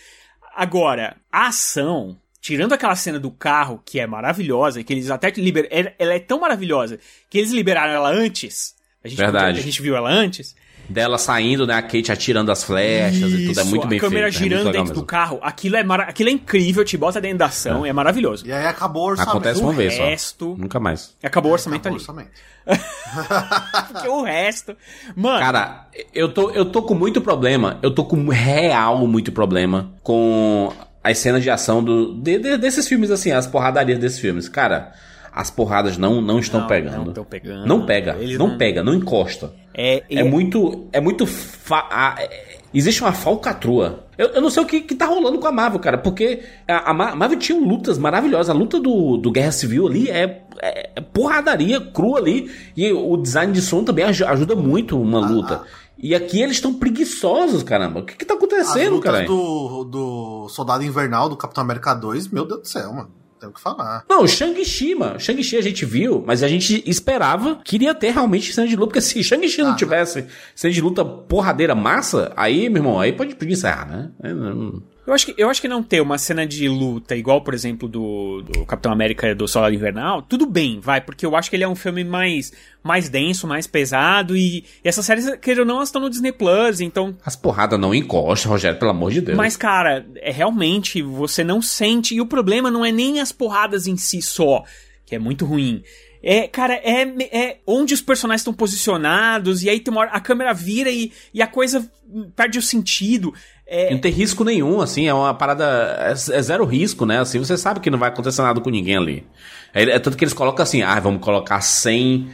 Agora, a ação, tirando aquela cena do carro, que é maravilhosa, que eles até liberaram. Ela ela é tão maravilhosa que eles liberaram ela antes. A gente, Verdade. A gente viu ela antes. Dela saindo, né? A Kate atirando as flechas e tudo. É muito a bem feito. câmera é girando legal dentro do carro. Aquilo é, mara... Aquilo é incrível, te bota dentro da ação, é, maravilhoso. E aí acabou o orçamento. Acontece uma o vez só. resto- Nunca mais. Acabou o orçamento Acabou o ali. orçamento. Porque o resto. Mano, Cara, eu tô, eu tô com muito problema. Eu tô com real muito problema com as cenas de ação do, de- de- desses filmes, assim, as porradarias desses filmes. Cara, as porradas não, não estão Não, pegando. não tão pegando. Não pega. Não, não- pega, não encosta. é, É muito. É muito. Fa é- existe uma falcatrua. Eu, eu não sei o que, que tá rolando com a Marvel, cara. Porque a, a Ma- Marvel tinha lutas maravilhosas. A luta do, do Guerra Civil ali é, é- é porradaria crua ali. E o design de som também aj- ajuda muito uma luta. E aqui eles estão preguiçosos, caramba. O que, que tá acontecendo, cara? do, do Soldado Invernal, do Capitão América 2, meu Deus do céu, mano. Tem o que falar. Não, Shang-Chi, mano. Shang-Chi a gente viu, mas a gente esperava que iria ter realmente cena de luta. Porque se Shang-Chi não Ah, tivesse cena de luta porradeira massa, aí, meu irmão, aí pode pedir encerrar, né? Não- Eu acho, que, eu acho que não ter uma cena de luta igual, por exemplo, do, do Capitão América do Soldado Invernal, tudo bem, vai, porque eu acho que ele é um filme mais, mais denso, mais pesado, e, e essas séries, querendo ou não, elas estão no Disney Plus, então. As porradas não encostam, Rogério, pelo amor de Deus. Mas, cara, é realmente, você não sente, e o problema não é nem as porradas em si só, que é muito ruim. É, cara, é, é onde os personagens estão posicionados, e aí tem uma hora, a câmera vira e, e a coisa perde o sentido. É, Não tem risco nenhum, assim, é uma parada. É, é zero risco, né? Assim, você sabe que não vai acontecer nada com ninguém ali. É, é tanto que eles colocam assim, ah, vamos colocar 100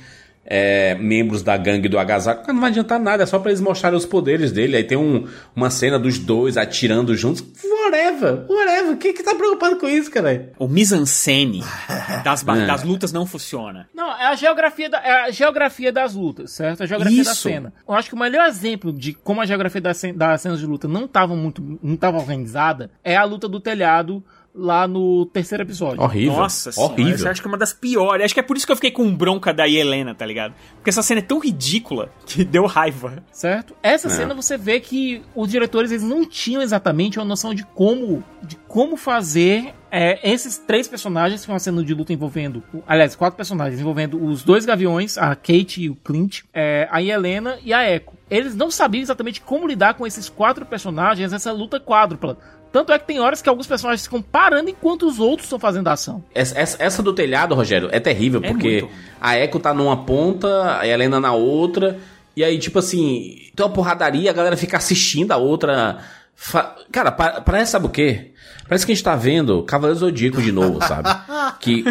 é, membros da gangue do agasalho. Não vai adiantar nada, é só pra eles mostrarem os poderes dele. Aí tem um, uma cena dos dois atirando juntos. Whatever, whatever. Quem que tá preocupado com isso, cara? o mise-en-scène das, É. das lutas não funciona. Não, é a geografia, da, é a geografia das lutas, certo? A geografia da Isso. cena. Eu acho que o melhor exemplo de como a geografia das, das cenas de luta não estava muito, não estava organizada é a luta do telhado lá no terceiro episódio. Horrível. Nossa senhora, horrível. essa acho que é uma das piores. Acho que é por isso que eu fiquei com bronca da Helena, tá ligado? Porque essa cena é tão ridícula que deu raiva. certo? Essa É. cena você vê que os diretores eles não tinham exatamente uma noção de como, de como fazer é, esses três personagens que foi uma cena de luta envolvendo, aliás, quatro personagens envolvendo os dois gaviões, a Kate e o Clint, é, a Helena e a Echo. Eles não sabiam exatamente como lidar com esses quatro personagens nessa luta quádrupla. Tanto é que tem horas que alguns personagens ficam parando enquanto os outros estão fazendo ação. Essa, essa- essa do telhado, Rogério, é terrível, É porque muito. a Echo tá numa ponta, a Helena na outra, e aí, tipo assim, tem uma porradaria, a galera fica assistindo a outra. fa- Cara, pa- parece, sabe o quê? Parece que a gente tá vendo Cavaleiro Zodíaco de novo, sabe? que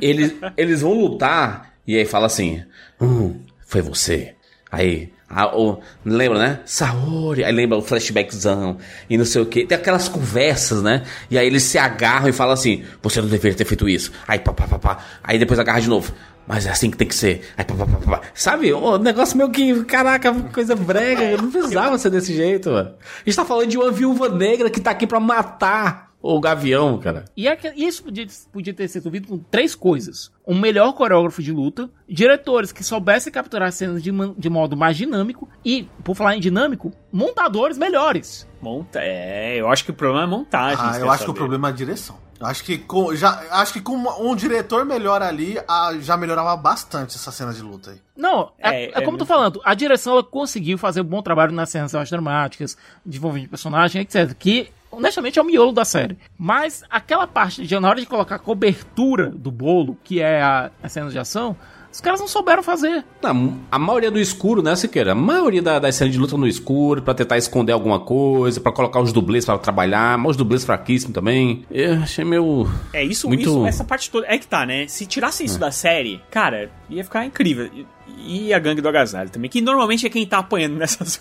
eles, eles vão lutar, e aí fala assim: Hum, foi você. Aí. Ah, o- lembra, né? Saori. Aí lembra o flashbackzão e não sei o que. Tem aquelas conversas, né? E aí eles se agarram e falam assim: Você não deveria ter feito isso. Aí pá, pá, pá, pá. Aí depois agarra de novo. Mas é assim que tem que ser. Aí pá, pá, pá, pá. Sabe? O negócio meio que. Caraca, coisa brega. Não precisava ser desse jeito, mano. A gente tá falando de uma viúva negra que tá aqui pra matar o gavião, cara. E é que- isso podia, podia ter sido resolvido com três coisas. Um melhor coreógrafo de luta, diretores que soubessem capturar cenas de, de modo mais dinâmico e, por falar em dinâmico, montadores melhores. Monta, é, eu acho que o problema é montagem. Ah, eu acho que o saber. problema é a direção. Eu acho que com, já, acho que com uma- um diretor melhor ali, ah, já melhorava bastante essa cena de luta aí. Não, é, É, é é como eu tô falando, a direção ela conseguiu fazer um bom trabalho nas cenas mais dramáticas, desenvolvimento de personagem, etc. Que, honestamente, é o miolo da série. Mas aquela parte de, na hora de colocar a cobertura do bolo, que é a, a cena de ação, os caras não souberam fazer. Não, a maioria do escuro, né, Siqueira? A maioria da- das cenas de luta no escuro, pra tentar esconder alguma coisa, pra colocar os dublês pra trabalhar, mas os dublês fraquíssimos também. Eu achei meio. É, isso, Muito- isso, essa parte toda. É que tá, né? Se tirasse isso da série, cara, ia ficar incrível. E- E a gangue do agasalho também, que normalmente é quem tá apanhando nessas,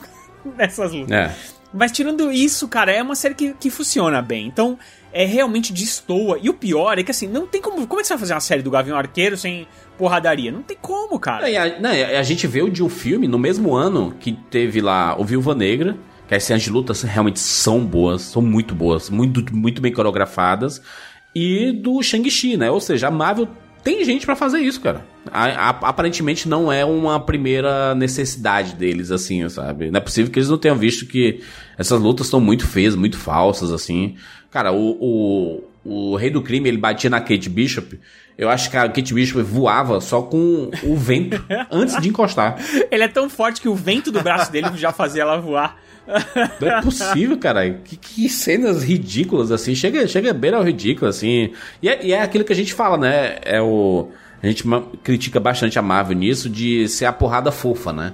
nessas lutas. É. Mas tirando isso, cara, é uma série que, que funciona bem. Então, é realmente destoa. E o pior é que assim, não tem como. Como é que você vai fazer uma série do Gavião Arqueiro sem porradaria? Não tem como, cara. E a, não, a gente veio de um filme no mesmo ano que teve lá o Viúva Negra, que as cenas de luta realmente são boas, são muito boas, muito, muito bem coreografadas. e do Shang-Chi, né? Ou seja, a Marvel tem gente pra fazer isso, cara. A- a- aparentemente não é uma primeira necessidade deles, assim, sabe? Não é possível que eles não tenham visto que essas lutas estão muito feias, muito falsas, assim. Cara, o, o, o Rei do Crime, ele batia na Kate Bishop. Eu acho que a Kate Bishop voava só com o vento antes de encostar. Ele é tão forte que o vento do braço dele já fazia ela voar. Não é possível, cara. Que, que cenas ridículas, assim. Chega, chega bem ao ridículo, assim. E é, e é aquilo que a gente fala, né? É o. A gente critica bastante a Marvel nisso de ser a porrada fofa, né?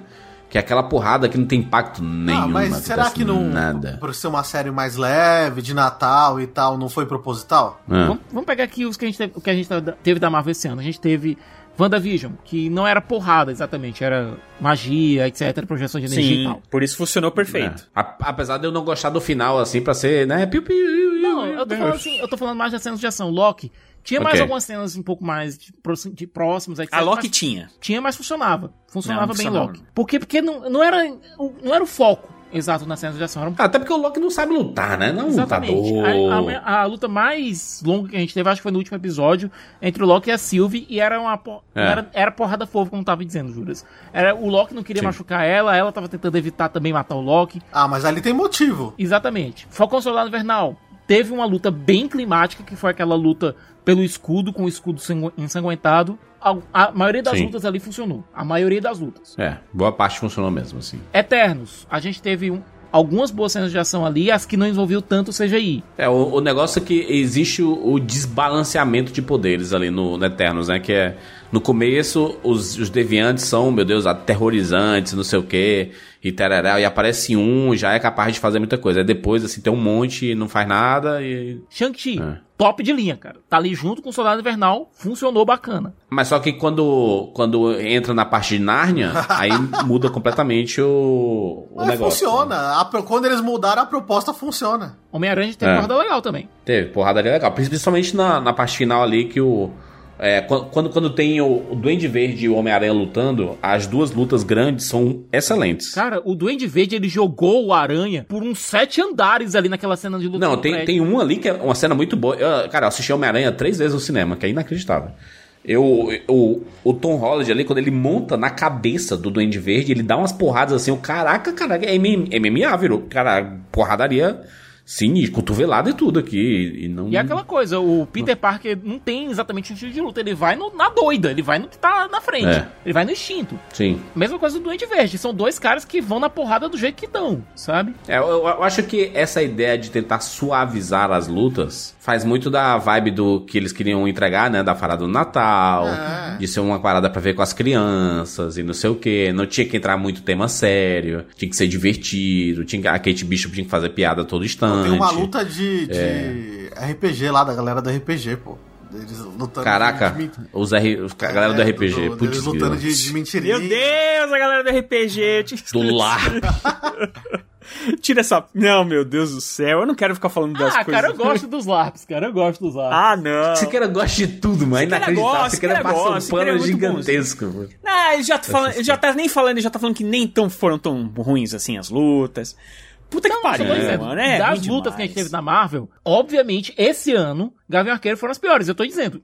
Que é aquela porrada que não tem impacto nenhum. Ah, mas será acontece que não. Nada. Por ser uma série mais leve, de Natal e tal, não foi proposital? Ah. Vamos, vamos pegar aqui os que a gente teve, o que a gente teve da Marvel esse ano. A gente teve WandaVision, que não era porrada exatamente, era magia, etc, projeção de energia e Sim, tal. por isso funcionou perfeito. É. A- apesar de eu não gostar do final, assim, pra ser, né? Piu, piu, piu, Não, eu tô piu. falando assim, eu tô falando mais das cenas de ação. Loki tinha mais algumas cenas um pouco mais de, de próximas, etc. A Loki mas tinha. tinha, mas funcionava. Funcionava Não, bem funcionava. Loki. Por quê? Porque não, não, era, não era o foco exato nas cenas de ação. Era um Até porque o Loki não sabe lutar, né? Não é um Exatamente. lutador. A, a- a luta mais longa que a gente teve, acho que foi no último episódio, entre o Loki e a Sylvie, e era uma por- É. era, era porrada fofa, como tava dizendo, Juras. Era, o Loki não queria Sim. machucar ela, ela tava tentando evitar também matar o Loki. Ah, mas ali tem motivo. Exatamente. Falcão Soldado Invernal teve uma luta bem climática, que foi aquela luta pelo escudo, com o escudo sangu- ensanguentado. A, a maioria das Sim. lutas ali funcionou. A maioria das lutas. É, boa parte funcionou mesmo, assim. Eternos. A gente teve um- algumas boas cenas de ação ali, as que não envolviam tanto o CGI. É, o, o negócio é que existe o, o desbalanceamento de poderes ali no, no Eternos, né? Que é, no começo, os, os deviantes são, meu Deus, aterrorizantes, não sei o quê, e tarará, e aparece um, já é capaz de fazer muita coisa. Aí depois, assim, tem um monte e não faz nada, e... Shang-Chi, É. top de linha, cara. Tá ali junto com o Soldado Invernal, funcionou bacana. Mas só que quando, quando entra na parte de Nárnia, aí muda completamente o, o Mas negócio. funciona. A pro- quando eles mudaram, a proposta funciona. Homem-Aranha teve É. corda legal também. Teve, porrada ali legal. Principalmente na, na parte final ali que o. é, quan- quando, quando tem o, o Duende Verde e o Homem-Aranha lutando, as duas lutas grandes são excelentes. Cara, o Duende Verde, ele jogou o Aranha por uns sete andares ali naquela cena de luta. Não, tem, prédio. tem um ali que é uma cena muito boa. Eu, cara, eu assisti Homem-Aranha três vezes no cinema, que é inacreditável. Eu, o, o Tom Holland ali, quando ele monta na cabeça do Duende Verde, ele dá umas porradas assim, o caraca, caraca, é MMA, virou, cara, porradaria sinistra, cotovelada e tudo aqui, e não... E é aquela coisa, o Peter Parker não tem exatamente um estilo de luta, ele vai no- na doida, ele vai no que tá na frente, É. ele vai no instinto. Sim. Mesma coisa do Duende Verde, são dois caras que vão na porrada do jeito que estão, sabe? É, eu, eu acho que essa ideia de tentar suavizar as lutas faz muito da vibe do que eles queriam entregar, né? Da parada do Natal, É. de ser uma parada pra ver com as crianças e não sei o que. Não tinha que entrar muito tema sério, tinha que ser divertido, tinha que, a Kate Bishop tinha que fazer piada todo instante. Tem uma luta de, de É. RPG lá, da galera do RPG, pô. Eles lutando Caraca, de, os, R, a galera do é, RPG, do- putz, Eles lutando de, de mentirinha. Meu Deus, a galera do RPG. do lar. Tira essa. Não, meu Deus do céu. Eu não quero ficar falando das ah, coisas. cara, eu gosto dos LARPs, cara, eu gosto dos LARPs. Ah, não. Você queira gosta de tudo, mas é inacreditável. queira Siqueira passar um é pano muito gigantesco. pô. Ah, ele já tá, falando, ele já tá nem falando, ele já tá falando que nem tão foram tão ruins assim as lutas. Puta que Não, pariu, tô dizendo, mano. É das lutas que a gente demais. teve na Marvel, obviamente, esse ano, Gavião Arqueiro foram as piores. Eu tô dizendo,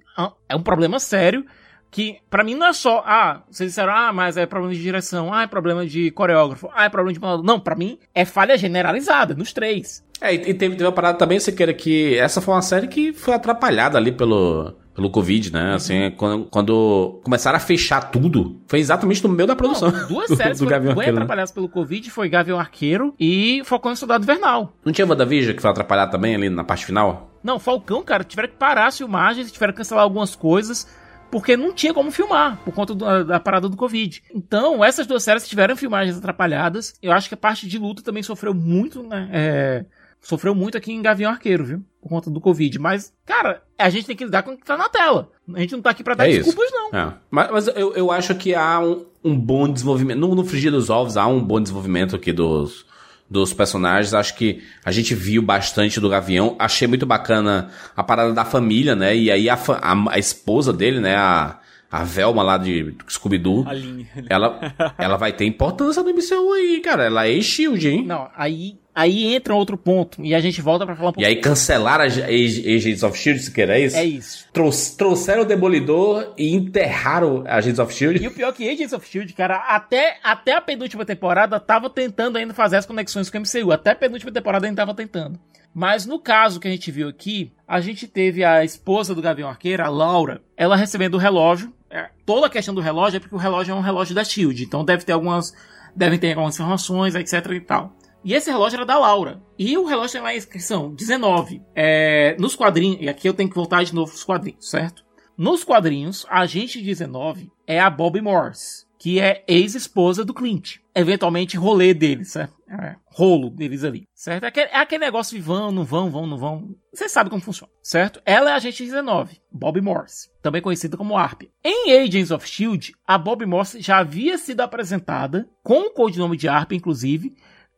é um problema sério que, pra mim, não é só, ah, vocês disseram, ah, mas é problema de direção, ah, é problema de coreógrafo, ah, é problema de. Não, pra mim, é falha generalizada, nos três. É, e e teve, teve uma parada também, você queira que essa foi uma série que foi atrapalhada ali pelo, pelo Covid, né? Assim, quando, quando começaram a fechar tudo, foi exatamente no meio da produção. Não, duas do, séries do foram Gavião né? atrapalhadas pelo Covid, foi Gavião Arqueiro e Falcão e Soldado Invernal. Não tinha WandaVision que foi atrapalhado também ali na parte final? Não, Falcão, cara, tiveram que parar as filmagens, tiveram que cancelar algumas coisas, porque não tinha como filmar, por conta do- da parada do Covid. Então, essas duas séries tiveram filmagens atrapalhadas. Eu acho que a parte de luta também sofreu muito, né? é, sofreu muito aqui em Gavião Arqueiro, viu? Por conta do Covid. Mas, cara, a gente tem que lidar com o que tá na tela. A gente não tá aqui pra dar É isso. desculpas, não. É. Mas, mas eu, eu acho que há um, um bom desenvolvimento. No, no Frigir dos Ovos há um bom desenvolvimento aqui dos, dos personagens. Acho que a gente viu bastante do Gavião. Achei muito bacana a parada da família, né? E aí a, a, a esposa dele, né? A, a Velma lá de Scooby-Doo. A linha. Ela, ela vai ter importância no MCU aí, cara. Ela é Shield, hein? Não, aí Aí entra outro ponto, e a gente volta pra falar um pouco. E aí cancelaram a Ag- Agents of Shield, se quer, é isso? É isso. Trouxeram o Demolidor e enterraram a Agents of Shield. E o pior é que Agents of Shield, cara, até, até a penúltima temporada tava tentando ainda fazer as conexões com o MCU. Até a penúltima temporada ainda tava tentando. Mas no caso que a gente viu aqui, a gente teve a esposa do Gavião Arqueiro, a Laura, ela recebendo o relógio. É, toda a questão do relógio é porque o relógio é um relógio da Shield. Então deve ter algumas. Devem ter algumas informações, etc e tal. E esse relógio era da Laura. E o relógio tem lá a inscrição 19. É, nos quadrinhos. E aqui eu tenho que voltar de novo pros quadrinhos, certo? Nos quadrinhos, a agente 19 é a Bobby Morse, que é ex-esposa do Clint. Eventualmente, rolê deles, certo? É, rolo deles ali, certo? É aquele, é aquele negócio de vão, não vão, vão, não vão. Você sabe como funciona, certo? Ela é a agente 19, Bobby Morse, também conhecida como Arpia. Em Agents of S.H.I.E.L.D., a Bobby Morse já havia sido apresentada, com o codinome de Arpia, inclusive,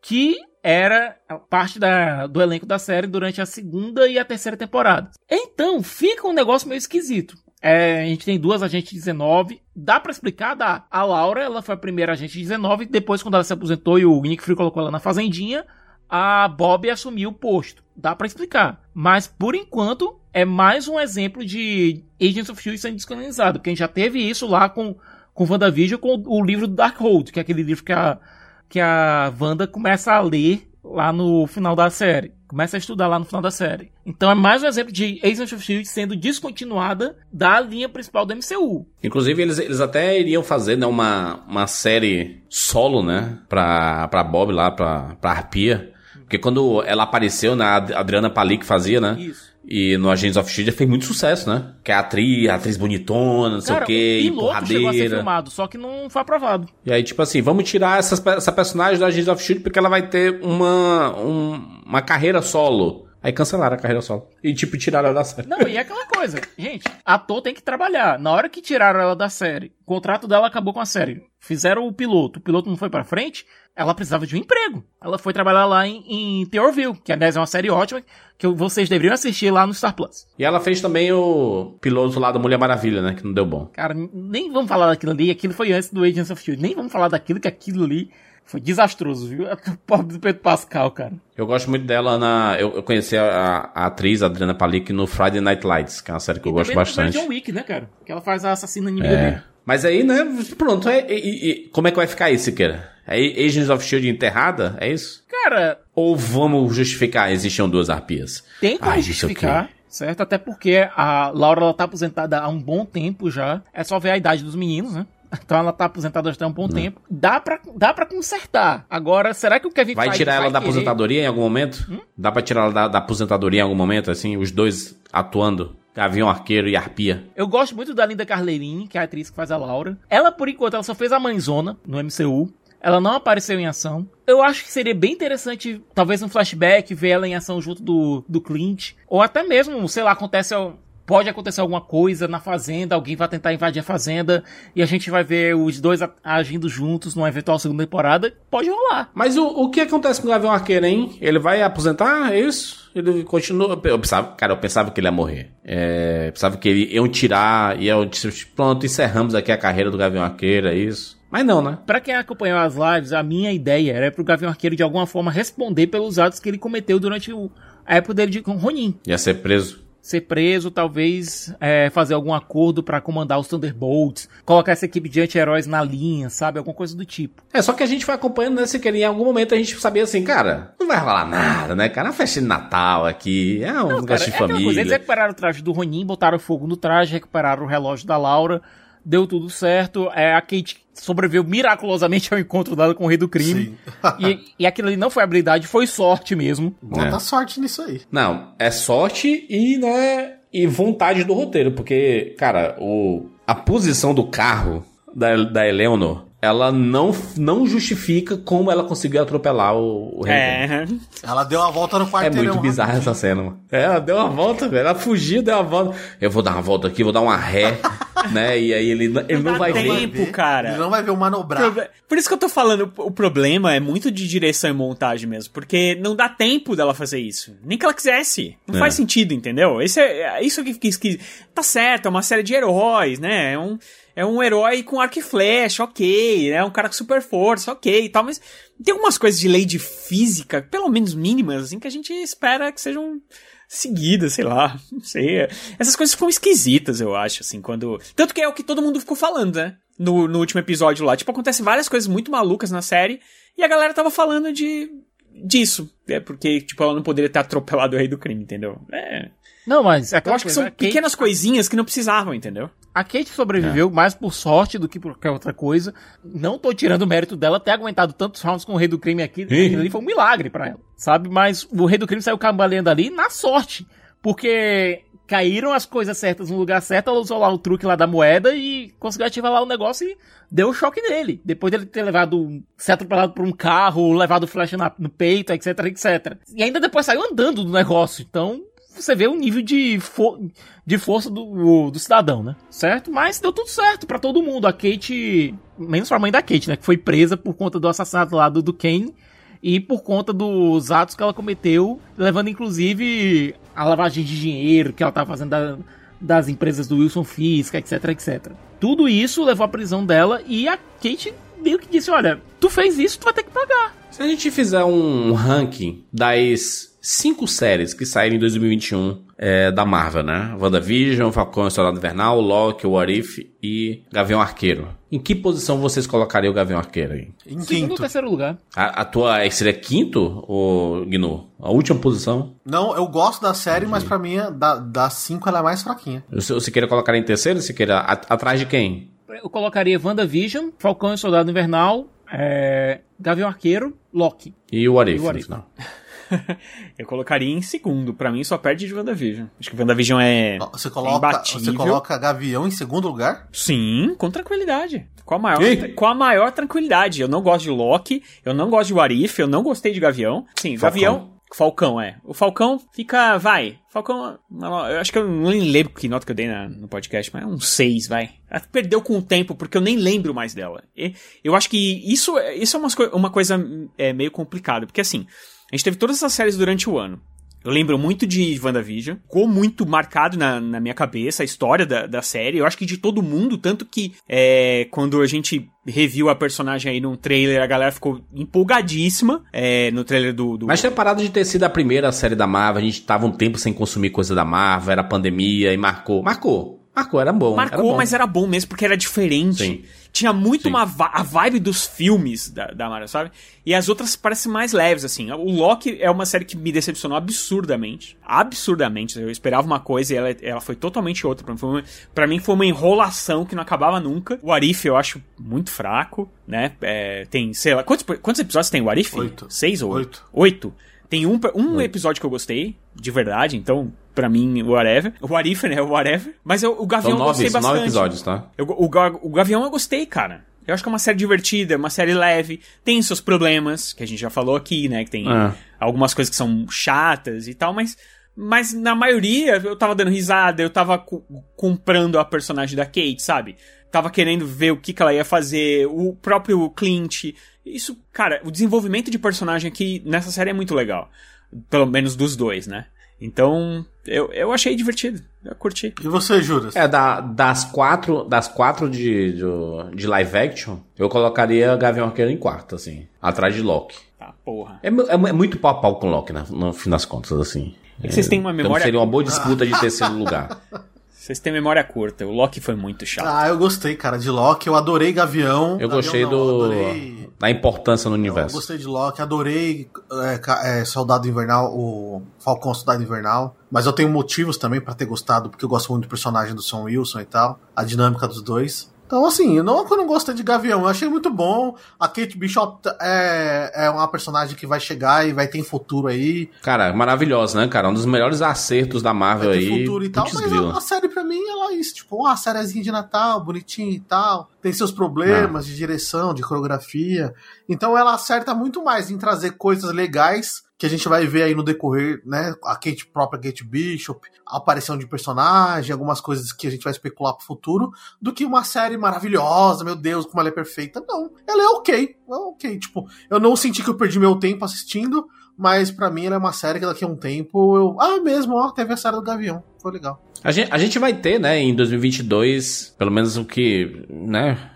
que era parte da, do elenco da série durante a segunda e a terceira temporada. Então, fica um negócio meio esquisito. É, a gente tem duas agentes 19. Dá pra explicar? Dá. A Laura, ela foi a primeira agente 19. Depois, quando ela se aposentou e o Nick Fury colocou ela na fazendinha, a Bob assumiu o posto. Dá pra explicar. Mas, por enquanto, é mais um exemplo de Agents of S.H.I.E.L.D. sendo descanonizado. Porque a gente já teve isso lá com, com WandaVision, com o livro do Darkhold, que é aquele livro que a, que a Wanda começa a ler lá no final da série. Começa a estudar lá no final da série. Então é mais um exemplo de Agents of S.H.I.E.L.D. sendo descontinuada da linha principal do MCU. Inclusive, eles, eles até iriam fazer né, uma, uma série solo, né? Pra, pra Bob lá, pra, pra Arpia. Porque quando ela apareceu, né, a Adriana Pali que fazia, né? Isso. E no Agents of S.H.I.E.L.D. fez muito sucesso, né? Que é a atriz, a atriz bonitona, não sei Cara, o quê, o piloto chegou a ser empurradeira. filmado, só que não foi aprovado. E aí, tipo assim, vamos tirar essas, essa personagem do Agents of S.H.I.E.L.D. porque ela vai ter uma, um- uma carreira solo. Aí cancelaram a carreira solo. E, tipo, tiraram ela da série. Não, e é aquela coisa. Gente, ator tem que trabalhar. Na hora que tiraram ela da série, o contrato dela acabou com a série. Fizeram o piloto, o piloto não foi pra frente, ela precisava de um emprego. Ela foi trabalhar lá em, em Theorville, que aliás é uma série ótima, que vocês deveriam assistir lá no Star Plus. E ela fez também o piloto lá da Mulher Maravilha, né? Que não deu bom. Cara, nem vamos falar daquilo ali, aquilo foi antes do Agents of S.H.I.E.L.D. Nem vamos falar daquilo, que aquilo ali foi desastroso, viu? O pobre do Pedro Pascal, cara. Eu gosto muito dela na. Eu, eu conheci a, a atriz Adriana Palik no Friday Night Lights, que é uma série que eu E gosto bastante. John Wick, né, cara? Que ela faz a assassina inimiga É. dele. Mas aí, né? Pronto. É, e como é que vai ficar isso, Siqueira? É Agents of Shield enterrada? É isso? Cara, Ou vamos justificar? Existiam duas arpias? Tem como isso justificar, certo? Até porque a Laura ela tá aposentada há um bom tempo já. É só ver a idade dos meninos, né? Então ela tá aposentada já há um bom tempo. Dá pra, dá pra consertar. Agora, será que o Kevin Vai Feige tirar ela da querer? Hum? aposentadoria em algum momento? Dá pra tirar ela da, da aposentadoria em algum momento, assim? Os dois atuando? Gavião Arqueiro e Arpia. Eu gosto muito da Linda Carleirini, que é a atriz que faz a Laura. Ela, por enquanto, ela só fez a mãezona no MCU. Ela não apareceu em ação. Eu acho que seria bem interessante, talvez um flashback, ver ela em ação junto do, do Clint. Ou até mesmo, sei lá, acontece. Pode acontecer alguma coisa na fazenda, alguém vai tentar invadir a fazenda e a gente vai ver os dois agindo juntos numa eventual segunda temporada. Pode rolar. Mas o, o que acontece com o Gavião Arqueiro, hein? Ele vai aposentar? É isso? Ele continua. Eu pensava, cara, eu pensava que ele ia morrer. É, pensava que ele iam tirar e eu disse, pronto, encerramos aqui a carreira do Gavião Arqueiro, é isso. Mas não, né? Pra quem acompanhou as lives, a minha ideia era pro Gavião Arqueiro de alguma forma responder pelos atos que ele cometeu durante o- a época dele de com Ronin. Ia ser preso. Ser preso, talvez é, fazer algum acordo pra comandar os Thunderbolts, colocar essa equipe de anti-heróis na linha, sabe? Alguma coisa do tipo. É, só que a gente foi acompanhando, né, Siqueira? Em algum momento a gente sabia assim, cara, não vai rolar nada, né, cara? É uma festa de Natal aqui, é um Não, negócio cara, de é família. eles recuperaram o traje do Ronin, botaram fogo no traje, recuperaram o relógio da Laura, deu tudo certo. É, a Kate sobreviveu miraculosamente ao encontro dela com o rei do crime. e, e aquilo ali não foi habilidade, foi sorte mesmo. Bota É. sorte nisso aí. Não, é sorte e, né, e vontade do roteiro, porque, cara, o, a posição do carro da, da Eleanor, ela não, não justifica como ela conseguiu atropelar o, o rei. É. Ela deu uma volta no É quarteirão. muito bizarra essa cena, mano. É, ela deu uma volta, velho. Ela fugiu, deu uma volta. Eu vou dar uma volta aqui, vou dar uma ré, né? E aí ele, ele não, dá vai ver. tempo, cara. Ele não vai ver o manobrar. Por isso que eu tô falando, o problema é muito de direção e montagem mesmo, porque não dá tempo dela fazer isso. Nem que ela quisesse. Não É. faz sentido, entendeu? Esse é, é isso que fica esquisito. Tá certo, é uma série de heróis, né? É um, é um herói com arco e flecha, ok, né? Um cara com super força, ok e tal, mas tem algumas coisas de lei de física, pelo menos mínimas, assim, que a gente espera que sejam seguidas, sei lá, não sei. Essas coisas ficam esquisitas, eu acho, assim, quando. Tanto que é o que todo mundo ficou falando, né? No, no último episódio lá. Tipo, acontece várias coisas muito malucas na série e a galera tava falando de. Disso. É porque, tipo, ela não poderia ter atropelado o rei do crime, entendeu? É. Não, mas é Eu acho que são pequenas coisinhas que não precisavam, entendeu? A Kate sobreviveu mais por sorte do que por qualquer outra coisa. Não tô tirando o mérito dela ter aguentado tantos rounds com o Rei do Crime aqui. Aquilo ali foi um milagre pra ela, sabe? Mas o Rei do Crime saiu cambaleando ali na sorte. Porque caíram as coisas certas no lugar certo, ela usou lá o truque lá da moeda e conseguiu ativar lá o negócio e deu o choque nele. Depois dele ter levado, ser atropelado por um carro, levado flecha na- no peito, etc, etc. E ainda depois saiu andando do negócio. Então, você vê o nível de, fo- de força do, do cidadão, né? Certo? Mas deu tudo certo pra todo mundo. A Kate, menos pra mãe da Kate, né? Que foi presa por conta do assassinato lá do, do Kane e por conta dos atos que ela cometeu, levando inclusive a lavagem de dinheiro que ela tava fazendo da- das empresas do Wilson Fisk, etc, etc. Tudo isso levou à prisão dela e a Kate meio que disse, olha, tu fez isso, tu vai ter que pagar. Se a gente fizer um ranking das cinco séries que saíram em 2021 é, da Marvel, né? WandaVision, Falcão e Soldado Invernal, Loki, What If e Gavião Arqueiro. Em que posição vocês colocariam o Gavião Arqueiro aí? Em Segundo quinto. ou terceiro lugar. A, a tua seria quinto, ou Gnu? A última posição? Não, eu gosto da série, mas pra mim, da- das cinco, ela é mais fraquinha. Você, você queria colocar em terceiro? Você queria a- atrás de quem? Eu colocaria WandaVision, Falcão e Soldado Invernal, é, Gavião Arqueiro, Loki. E o What If? E o What no final? Eu colocaria em segundo. Pra mim, só perde de WandaVision. Acho que WandaVision é. Você coloca, imbatível. você coloca Gavião em segundo lugar? Sim, com tranquilidade. Com a, maior, com a maior tranquilidade. Eu não gosto de Loki, eu não gosto de Warif, eu não gostei de Gavião. Sim, Falcão. Gavião. Falcão, é. O Falcão fica. Vai. Falcão. Eu acho que eu não lembro que nota que eu dei na- no podcast, mas é um 6, vai. Ela Perdeu com o tempo, porque eu nem lembro mais dela. E eu acho que isso, isso é coi- uma coisa é, meio complicada, porque assim, a gente teve todas essas séries durante o ano. Eu lembro muito de WandaVision. Ficou muito marcado na, na minha cabeça a história da, da série. Eu acho que de todo mundo, tanto que é, quando a gente reviu a personagem aí num trailer, a galera ficou empolgadíssima é, no trailer do. do... Mas tinha parado de ter sido a primeira série da Marvel, a gente tava um tempo sem consumir coisa da Marvel, era pandemia e marcou. Marcou. Marcou, era bom. Marcou, era bom. mas era bom mesmo, porque era diferente. Sim. Tinha muito Sim. uma a vibe dos filmes da, da Marvel, sabe? E as outras parecem mais leves, assim. O Loki é uma série que me decepcionou absurdamente. Absurdamente. Eu esperava uma coisa e ela, ela foi totalmente outra. Pra mim, foi uma, pra mim foi uma enrolação que não acabava nunca. O Arif eu acho muito fraco, né? É, tem, sei lá, quantos, quantos episódios tem o Arif? Oito. Seis ou Oito. Oito. Tem um, um episódio que eu gostei, de verdade, então, pra mim, whatever. O Arif, né? O whatever. Mas eu, o Gavião São eu gostei nove, bastante. nove episódios, tá? Eu- o, o Gavião eu gostei, cara. Eu acho que é uma série divertida, uma série leve. Tem seus problemas, que a gente já falou aqui, né? Que tem É. algumas coisas que são chatas e tal, mas. Mas na maioria eu tava dando risada, eu tava comprando a personagem da Kate, sabe? Tava querendo ver o que, que ela ia fazer, o próprio Clint. Isso, cara, o desenvolvimento de personagem aqui nessa série é muito legal. Pelo menos dos dois, né? Então, eu, eu achei divertido. Eu curti. E você, Juras? É, da- das quatro, das quatro de, de, de live action, eu colocaria Gavião Arqueiro em quarto, assim. Atrás de Loki. Tá, porra. É, é é muito pau a pau com Loki, né, no fim das contas, assim. É que vocês têm uma Então memória. seria uma boa disputa de terceiro lugar. Vocês têm memória curta. O Loki foi muito chato. Ah, eu gostei, cara, de Loki. Eu adorei Gavião. Eu Gavião gostei não, do. adorei- da importância no Eu universo. gostei de Loki, adorei é, é, Soldado Invernal, o Falcão Soldado Invernal. Mas eu tenho motivos também pra ter gostado, porque eu gosto muito do personagem do Sam Wilson e tal, a dinâmica dos dois. Então, assim, não que eu não gostei de Gavião, eu achei muito bom. A Kate Bishop é, é uma personagem que vai chegar e vai ter futuro aí. Cara, maravilhosa, né, cara? Um dos melhores acertos da Marvel Vai ter aí. futuro e tal, Putz mas a, a série pra mim ela é isso, tipo, uma sériezinha de Natal, bonitinha e tal, tem seus problemas de direção, de coreografia, então ela acerta muito mais em trazer coisas legais que a gente vai ver aí no decorrer, né, a Kate própria Kate Bishop, a aparição de personagem, algumas coisas que a gente vai especular pro futuro, do que uma série maravilhosa, meu Deus, como ela é perfeita. Não, ela é ok, é ok, tipo, eu não senti que eu perdi meu tempo assistindo, mas pra mim ela é uma série que daqui a um tempo eu. Ah, mesmo, ó, teve a série do Gavião. Foi legal. A gente, a gente vai ter, né, em 2022, pelo menos o que, né,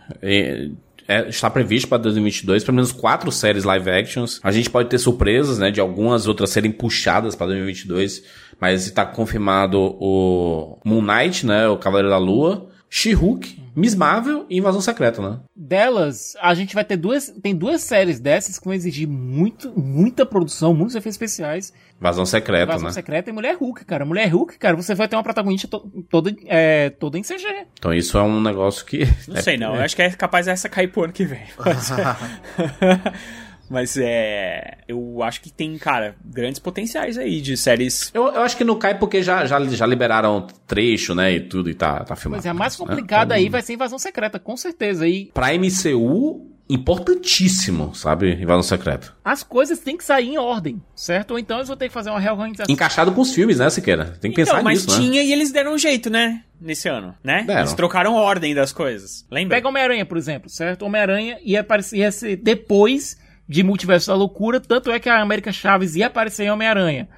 é, está previsto para 2022, pelo menos quatro séries live actions. A gente pode ter surpresas, né, de algumas outras serem puxadas para 2022, mas está confirmado o Moon Knight, né, o Cavaleiro da Lua, She-Hulk, Miss Marvel e Invasão Secreta, né? Delas, a gente vai ter duas. Tem duas séries dessas que vão exigir muito, muita produção, muitos efeitos especiais. Invasão Secreta, Invasão né? Secreta e Mulher Hulk, cara. Mulher Hulk, cara, você vai ter uma protagonista to toda, é, toda em CG. Então isso é um negócio que. Não sei não, eu acho que é capaz dessa cair pro ano que vem. Mas, mas é. Eu acho que tem, cara, grandes potenciais aí de séries. Eu, eu acho que não cai porque já, já, já liberaram trecho, né? E tudo, e tá, tá filmado. Mas é a mais né? complicada Então, aí vai ser Invasão Secreta, com certeza. E Pra MCU, importantíssimo, sabe? Invasão Secreta. as coisas têm que sair em ordem, certo? Ou então eles vão ter que fazer uma reorganização. Encaixado com os filmes, né, Siqueira? Tem que Então, pensar mas nisso, né? tinha e eles deram um jeito, né? Nesse ano, né? Deram. Eles trocaram ordem das coisas. Lembra? Pega Homem-Aranha, por exemplo, certo? Homem-Aranha ia, aparecer, ia ser depois de Multiverso da Loucura, tanto é que a América Chaves ia aparecer em Homem-Aranha.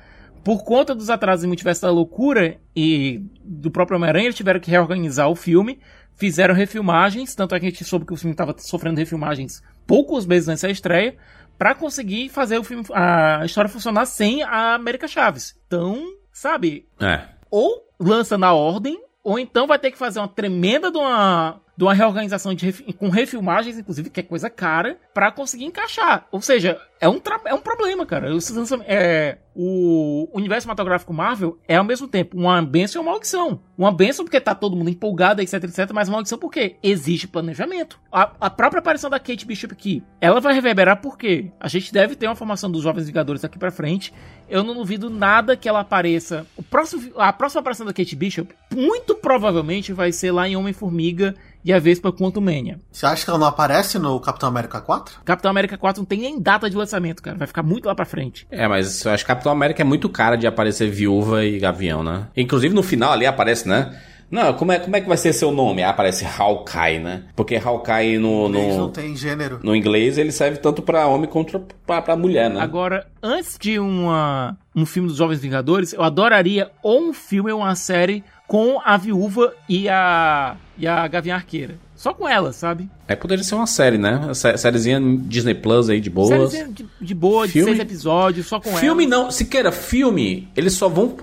Por conta dos atrasos em Multiverso da Loucura e do próprio Homem-Aranha, eles tiveram que reorganizar o filme, fizeram refilmagens, tanto é que a gente soube que o filme estava sofrendo refilmagens poucos meses antes da estreia, para conseguir fazer o filme, a história funcionar sem a América Chaves. Então, sabe, É. ou lança na ordem, ou então vai ter que fazer uma tremenda de uma, de uma reorganização de com refilmagens, inclusive, que é coisa cara, pra conseguir encaixar. Ou seja, é um, é um problema, cara. Lançam- é, o universo cinematográfico Marvel é ao mesmo tempo uma benção e uma maldição. Uma benção porque tá todo mundo empolgado, etc, etc, mas uma maldição porque existe planejamento. A, a própria aparição da Kate Bishop aqui, ela vai reverberar porque a gente deve ter uma formação dos Jovens Vingadores daqui pra frente. Eu não duvido nada que ela apareça. O próximo, a próxima aparição da Kate Bishop, muito provavelmente vai ser lá em Homem-Formiga e a Vespa Quantumania. Você acha que ela não aparece no Capitão América 4? Capitão América 4 não tem nem data de lançamento, cara. Vai ficar muito lá pra frente. É, mas eu acho que Capitão América é muito cara de aparecer viúva e gavião, né? Inclusive no final ali aparece, né? Não, como é, como é que vai ser seu nome? Ah, aparece Hawkeye, né? Porque Hawkeye no, Eles não no, tem gênero. no inglês ele serve tanto pra homem quanto pra, pra mulher, né? Agora, antes de uma, um filme dos Jovens Vingadores, eu adoraria ou um filme ou uma série com a viúva e a, e a Gavião Arqueira. Só com ela, sabe? É, poderia ser uma série, né? Sé- Sériezinha Disney Plus aí de boas. De, de boa, de Filme- seis episódios, só com Filme ela. não, Siqueira, filme, eles só vão.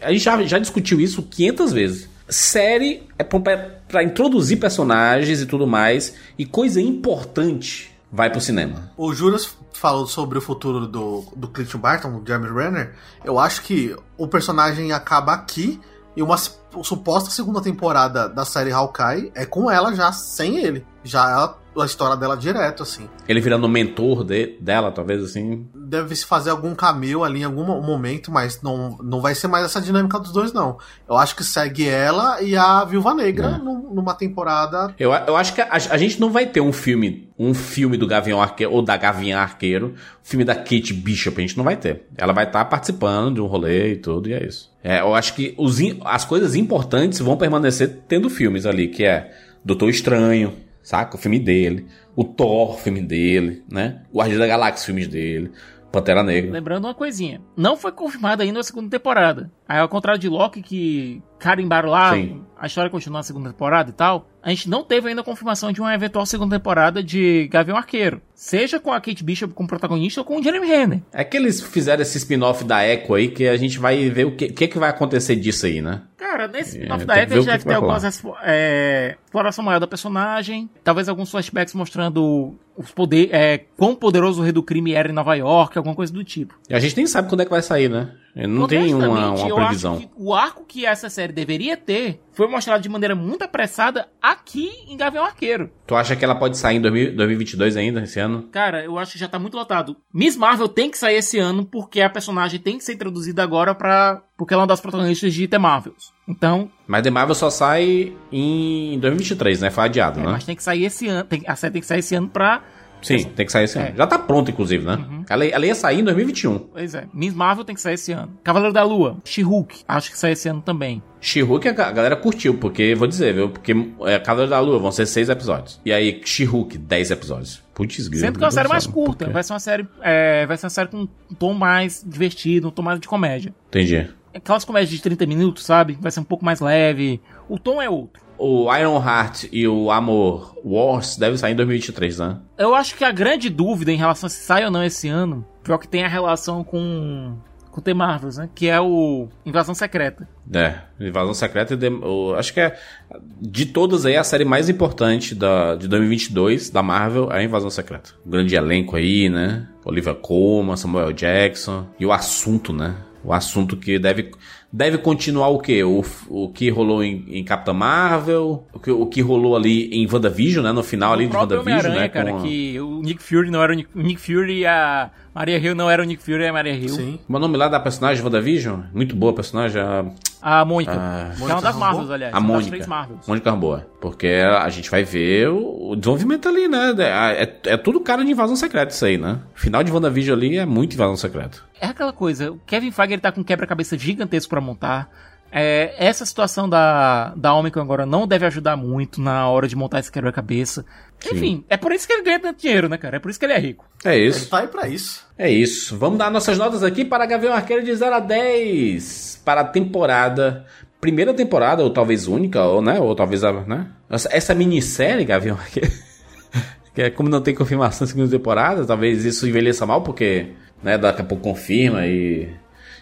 A gente já, já discutiu isso 500 vezes. Série é pra introduzir personagens e tudo mais, e coisa importante vai pro cinema. O Juras falou sobre o futuro do, do Clint Barton, do Jeremy Renner. Eu acho que o personagem acaba aqui e uma suposta segunda temporada da série Hawkeye é com ela já sem ele. Já é a história dela direto, assim. Ele virando mentor de- dela, talvez assim. Deve se fazer algum cameo ali em algum mo- momento, mas não, não vai ser mais essa dinâmica dos dois, não. Eu acho que segue ela e a Viúva Negra É. num- numa temporada. Eu, eu acho que a, a gente não vai ter um filme, um filme do Gavião Arqueiro ou da Gavião Arqueiro, filme da Kate Bishop, a gente não vai ter. Ela vai estar participando de um rolê e tudo, e é isso. É, eu acho que os, as coisas importantes vão permanecer tendo filmes ali, que é Doutor Estranho, saca? O filme dele, o Thor, filme dele, né? O Guardião da Galáxia, filmes dele, Pantera Negra. Lembrando uma coisinha. Não foi confirmada ainda a segunda temporada. Aí, ao contrário de Loki, que carimbaram lá, Sim. a história continua na segunda temporada e tal, a gente não teve ainda a confirmação de uma eventual segunda temporada de Gavião Arqueiro. Seja com a Kate Bishop como protagonista ou com o Jeremy Renner. É que eles fizeram esse spin-off da Echo aí, que a gente vai ver o que, que, que vai acontecer disso aí, né? Cara, nesse É, spin-off tem da Echo a que deve ter algumas é, exploração maior da personagem, talvez alguns flashbacks mostrando os poder, é, quão poderoso o rei do crime era em Nova York, alguma coisa do tipo. E a gente nem sabe quando é que vai sair, né? Não tem uma, uma eu previsão. acho que o arco que essa série deveria ter foi mostrado de maneira muito apressada aqui em Gavião Arqueiro. Tu acha que ela pode sair em 2000 2022 ainda, esse ano? Cara, eu acho que já tá muito lotado. Miss Marvel tem que sair esse ano porque a personagem tem que ser introduzida agora pra. porque ela é uma das protagonistas de The Marvels. Então, Mas The Marvel só sai em 2023, né? Foi adiado, é, né? mas tem que sair esse ano. tem- a série tem que sair esse ano pra Sim, tem que sair esse ano. É. Já tá pronto, inclusive, né? Ela, ela ia sair em 2021. Pois é. Miss Marvel tem que sair esse ano. Cavaleiro da Lua, She-Hulk, acho que sai esse ano também. She-Hulk a ga- a galera curtiu, porque, vou dizer, viu? Porque é, Cavaleiro da Lua vão ser seis episódios. E aí, She-Hulk, 10 episódios. Putz, grilo. Sendo que é uma série mais curta. Vai ser uma série, é, vai ser uma série com um tom mais divertido, um tom mais de comédia. Entendi. Aquelas comédias de 30 minutos, sabe? Vai ser um pouco mais leve. O tom é outro. O Iron Heart e o Amor Wars devem sair em 2023, né? Eu acho que a grande dúvida em relação a se sai ou não esse ano, pior que tem a relação com com The Marvels, né? Que é o Invasão Secreta. É, Invasão Secreta, e o- acho que é de todas aí a série mais importante da, de 2022 da Marvel é a Invasão Secreta. Um grande elenco aí, né? Olivia Colman, Samuel Jackson e o assunto, né? O assunto que deve, deve continuar o quê? O, o que rolou em, em Capitã Marvel, o que, o que rolou ali em WandaVision, né? No final ali o de WandaVision, né? cara, a- que o Nick Fury não era o Nick, o Nick Fury e a Maria Hill não era o Nick Fury a Maria Hill. Sim. É o nome lá da personagem de WandaVision? Muito boa a personagem. A... A Mônica. Ah. que é uma das Mônica Marvels, aliás. A uma das Mônica. três Marvels. Mônica Ramboa. Porque a gente vai ver o, o desenvolvimento ali, né? É, é- é tudo cara de invasão secreta isso aí, né? Final de WandaVision ali é muito invasão secreta. É aquela coisa, o Kevin Feige ele tá com um quebra-cabeça gigantesco pra montar. É, essa situação da, da Omicron agora não deve ajudar muito na hora de montar esse quebra-cabeça. Enfim, é por isso que ele ganha tanto dinheiro, né, cara? É por isso que ele é rico. É Ele isso. tá aí pra isso. É isso. Vamos dar nossas notas aqui para Gavião Arqueiro de 0 a 10 para a temporada. Primeira temporada, ou talvez única, ou, né? Ou talvez a. Né? Essa, essa minissérie, Gavião Arqueiro. que é como não tem confirmação da segunda temporada, talvez isso envelheça mal, porque né, daqui a pouco confirma e,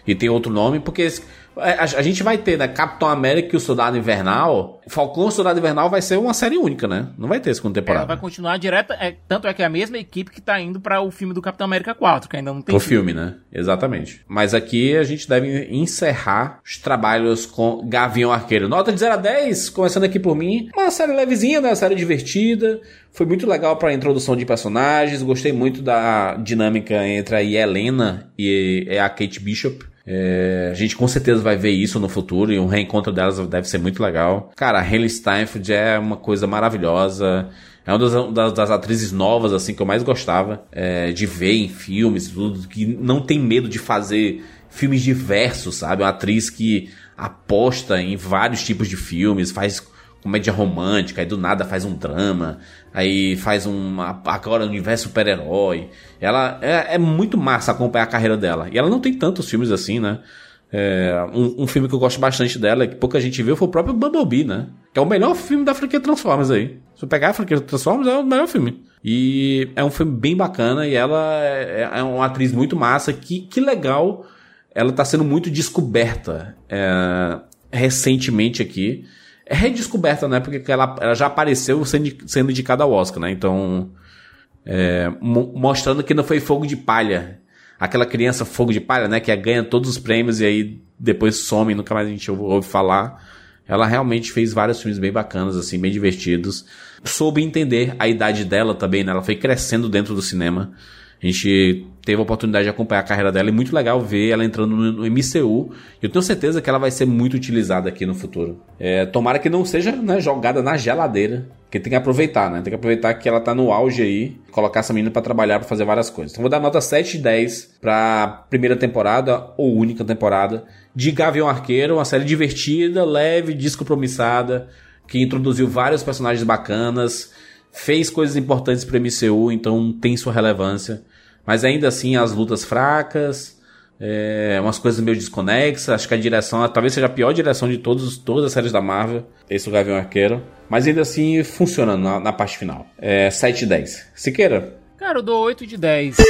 e tem outro nome, porque esse- a, a gente vai ter, né, Capitão América e o Soldado Invernal. Falcão e o Soldado Invernal vai ser uma série única, né? Não vai ter segunda Ela temporada. vai continuar direta. É, tanto é que é a mesma equipe que tá indo pra o filme do Capitão América 4, que ainda não tem. Pro filme, né? Exatamente. Mas aqui a gente deve encerrar os trabalhos com Gavião Arqueiro. Nota de 0 a 10, começando aqui por mim. Uma série levezinha, né? Uma série divertida. Foi muito legal pra introdução de personagens. Gostei muito da dinâmica entre a Helena e a Kate Bishop. É, a gente com certeza vai ver isso no futuro e um reencontro delas deve ser muito legal. Cara, a Hayley Steinfeld é uma coisa maravilhosa. É uma das, das- das atrizes novas, assim, que eu mais gostava é, de ver em filmes, tudo, que não tem medo de fazer filmes diversos, sabe? Uma atriz que aposta em vários tipos de filmes, faz comédia romântica, aí do nada faz um drama, aí faz um agora universo super-herói. Ela é, é muito massa acompanhar a carreira dela. E ela não tem tantos filmes assim, né? É, um, um filme que eu gosto bastante dela, que pouca gente viu, foi o próprio Bumblebee, né? Que é o melhor filme da franquia Transformers aí. Se eu pegar a franquia Transformers, é o melhor filme. E é um filme bem bacana e ela é, é uma atriz muito massa. Que, que legal, ela tá sendo muito descoberta é, recentemente aqui. É redescoberta, né? Porque ela, ela já apareceu sendo, sendo indicada ao Oscar, né? Então, é, mo- mostrando que não foi fogo de palha. Aquela criança fogo de palha, né? Que ganha todos os prêmios e aí depois some nunca mais a gente ouve, ouve falar. Ela realmente fez vários filmes bem bacanas, assim, bem divertidos. Soube entender a idade dela também, né? Ela foi crescendo dentro do cinema. A gente teve a oportunidade de acompanhar a carreira dela e muito legal ver ela entrando no, MCU. Eu tenho certeza que ela vai ser muito utilizada aqui no futuro. É, tomara que não seja né, jogada na geladeira, porque tem que aproveitar, né? Tem que aproveitar que ela tá no auge aí, colocar essa menina pra trabalhar, pra fazer várias coisas. Então vou dar nota 7 de 10 pra primeira temporada ou única temporada de Gavião Arqueiro, uma série divertida, leve, descompromissada, que introduziu vários personagens bacanas, fez coisas importantes pro MCU, então tem sua relevância. Mas ainda assim, as lutas fracas, é, umas coisas meio desconexas. Acho que a direção talvez seja a pior direção de todos, todas as séries da Marvel. Esse é o Gavião Arqueiro. Mas ainda assim, funciona na, na parte final. É 7 e 10. Siqueira, Cara, eu dou 8 de 10. É,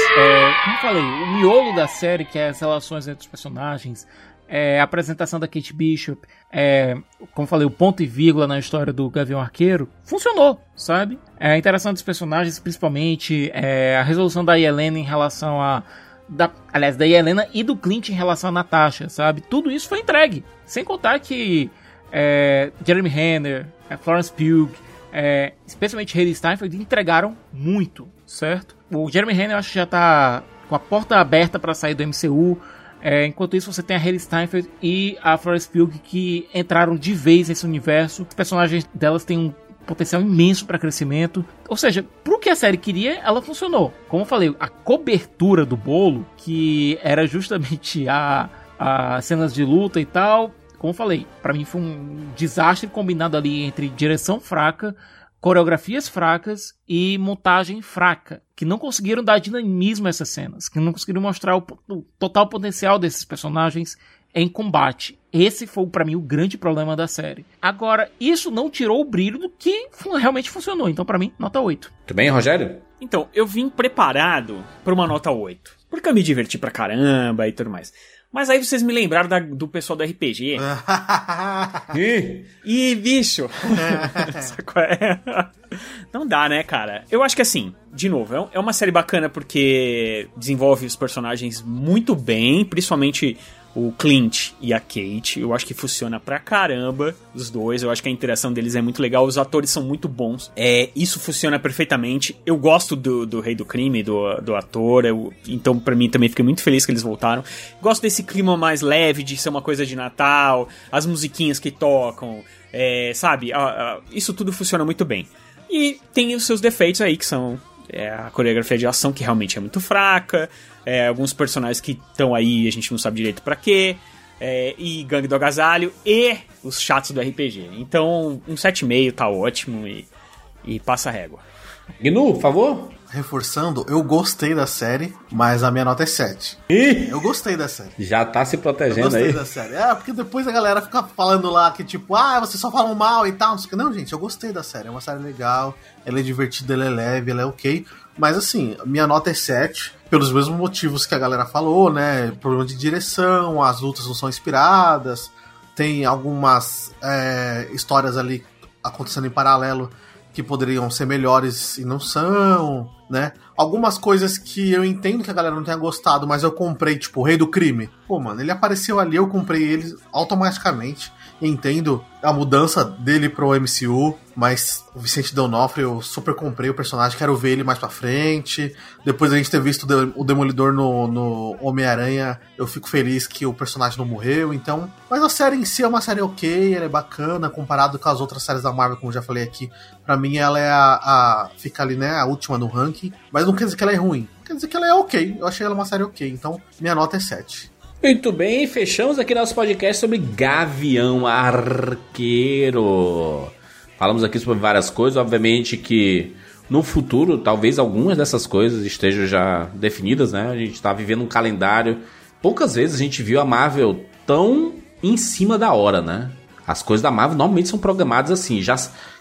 como falei, o miolo da série, que é as relações entre os personagens, é, a apresentação da Kate Bishop, é, como falei, o ponto e vírgula na história do Gavião Arqueiro, funcionou, sabe? É, a interação dos personagens, principalmente, é, a resolução da Helena em relação a. Da, aliás, da Helena e do Clint em relação a Natasha, sabe? Tudo isso foi entregue. Sem contar que é, Jeremy Renner, Florence Pugh, é, especialmente Haley Steinfeld, entregaram muito, certo? O Jeremy Renner eu acho que já tá com a porta aberta para sair do MCU. É, enquanto isso, você tem a Haley Steinfeld e a Florence Pugh que entraram de vez nesse universo. Os personagens delas têm um potencial imenso para crescimento. Ou seja, pro que a série queria, ela funcionou. Como eu falei, a cobertura do bolo, que era justamente a, a cenas de luta e tal, como eu falei, para mim foi um desastre combinado ali entre direção fraca, coreografias fracas e montagem fraca, que não conseguiram dar dinamismo a essas cenas, que não conseguiram mostrar o, o total potencial desses personagens em combate. Esse foi para mim o grande problema da série. Agora, isso não tirou o brilho do que realmente funcionou. Então, para mim, nota 8. Tudo bem, Rogério? Então, eu vim preparado para uma nota 8. Porque eu me diverti pra caramba e tudo mais. Mas aí vocês me lembraram da- do pessoal do RPG. E, bicho. Sabe qual é? Não dá, né, cara? Eu acho que assim, de novo, é é uma série bacana porque desenvolve os personagens muito bem, principalmente o Clint e a Kate. Eu acho que funciona pra caramba, os dois. Eu acho que a interação deles é muito legal. Os atores são muito bons. É, isso funciona perfeitamente. Eu gosto do, do Rei do Crime, do, do ator. eu- então, pra mim, também fiquei muito feliz que eles voltaram. Gosto desse clima mais leve, de ser uma coisa de Natal. As musiquinhas que tocam. é, sabe? A- a- isso tudo funciona muito bem. E tem os seus defeitos aí, que são é, a coreografia de ação, que realmente é muito fraca. é, alguns personagens que estão aí a gente não sabe direito pra quê. é, e Gangue do Agasalho. E os chatos do RPG. Então, um 7,5 tá ótimo e, e passa a régua. Gnu, por favor? Reforçando, eu gostei da série, mas a minha nota é 7. Ih, Eu gostei da série. já tá se Eu protegendo gostei aí. da série. É, porque depois a galera fica falando lá que, tipo, ah, vocês só falam mal e tal. Não, gente, eu gostei da série. É uma série legal, ela é divertida, ela é leve, ela é ok. Mas assim, minha nota é 7, pelos mesmos motivos que a galera falou, né? Problema de direção, as lutas não são inspiradas, tem algumas é, histórias ali acontecendo em paralelo que poderiam ser melhores e não são, né? Algumas coisas que eu entendo que a galera não tenha gostado, mas eu comprei, tipo, o Rei do Crime. Pô, mano, ele apareceu ali, eu comprei ele automaticamente. Entendo a mudança dele pro MCU, mas o Vicente D'Onofrio eu super comprei o personagem, quero ver ele mais pra frente. Depois a gente ter visto o De- o Demolidor no, no Homem-Aranha, eu fico feliz que o personagem não morreu, então... Mas a série em si é uma série ok, ela é bacana, comparado com as outras séries da Marvel, como já falei aqui. Pra mim ela é a... a fica ali, né, a última no ranking, mas não quer dizer que ela é ruim. Quer dizer que ela é ok, eu achei ela uma série ok, então minha nota é 7. Muito bem, fechamos aqui nosso podcast sobre Gavião Arqueiro. Falamos aqui sobre várias coisas, obviamente que no futuro, talvez algumas dessas coisas estejam já definidas, né? A gente tá vivendo um calendário. Poucas vezes a gente viu a Marvel tão em cima da hora, né? As coisas da Marvel normalmente são programadas assim, já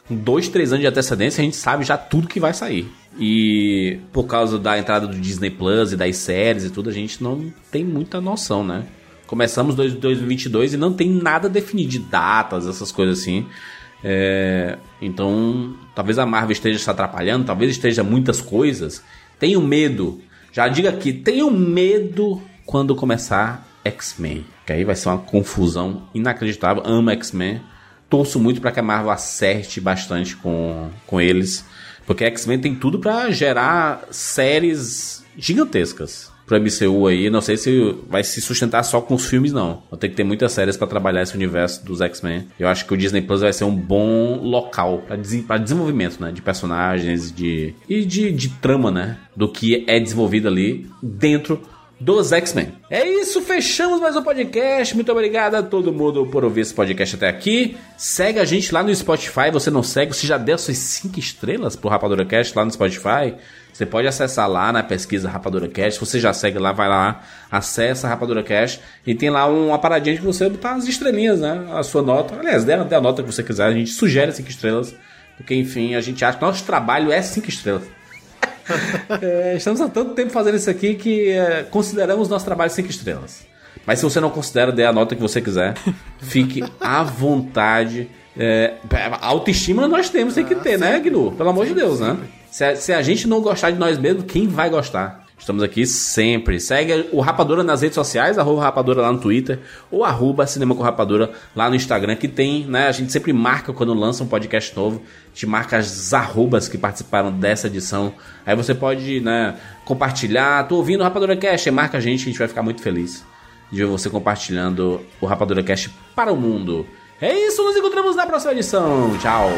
com dois, três anos de antecedência a gente sabe já tudo que vai sair. E por causa da entrada do Disney Plus e das séries e tudo, a gente não tem muita noção, né? Começamos dois- 2022 e não tem nada definido de datas, essas coisas assim. É, então, talvez a Marvel esteja se atrapalhando, talvez esteja muitas coisas. Tenho medo, já diga aqui, tenho medo quando começar X-Men. Que aí vai ser uma confusão inacreditável. Amo X-Men. Torço muito para que a Marvel acerte bastante com, com eles. Porque X-Men tem tudo para gerar séries gigantescas pro MCU aí. Não sei se vai se sustentar só com os filmes, não. Vou ter que ter muitas séries para trabalhar esse universo dos X-Men. Eu acho que o Disney Plus vai ser um bom local para desenvolvimento, né? De personagens de, e de, de trama, né? Do que é desenvolvido ali dentro dos X-Men. É isso, fechamos mais um podcast. Muito obrigado a todo mundo por ouvir esse podcast até aqui. Segue a gente lá no Spotify. Você não segue? Você já deu suas 5 estrelas pro Rapadura Cast lá no Spotify? Você pode acessar lá na pesquisa Rapadura Cast. Você já segue lá, vai lá, acessa Rapadura Cast e tem lá uma paradinha de você botar as estrelinhas, né? A sua nota. Aliás, dê dê a nota que você quiser. A gente sugere 5 estrelas. Porque, enfim, a gente acha que nosso trabalho é 5 estrelas. É, estamos há tanto tempo fazendo isso aqui que é, consideramos nosso trabalho 5 estrelas. Mas se você não considera, dê a nota que você quiser. Fique à vontade. É, autoestima nós temos, tem que ter, né, Gnu? Pelo amor de Deus, né? Se a, se a gente não gostar de nós mesmos, quem vai gostar? Estamos aqui sempre. Segue o Rapadura nas redes sociais, arroba Rapadura lá no Twitter, ou arroba Cinema com Rapadura lá no Instagram, que tem, né? A gente sempre marca quando lança um podcast novo, gente marca as arrobas que participaram dessa edição. Aí você pode, né, compartilhar. Tô ouvindo o Rapadura Cast, marca a gente, a gente vai ficar muito feliz de ver você compartilhando o Rapadura Cast para o mundo. É isso, nos encontramos na próxima edição. Tchau!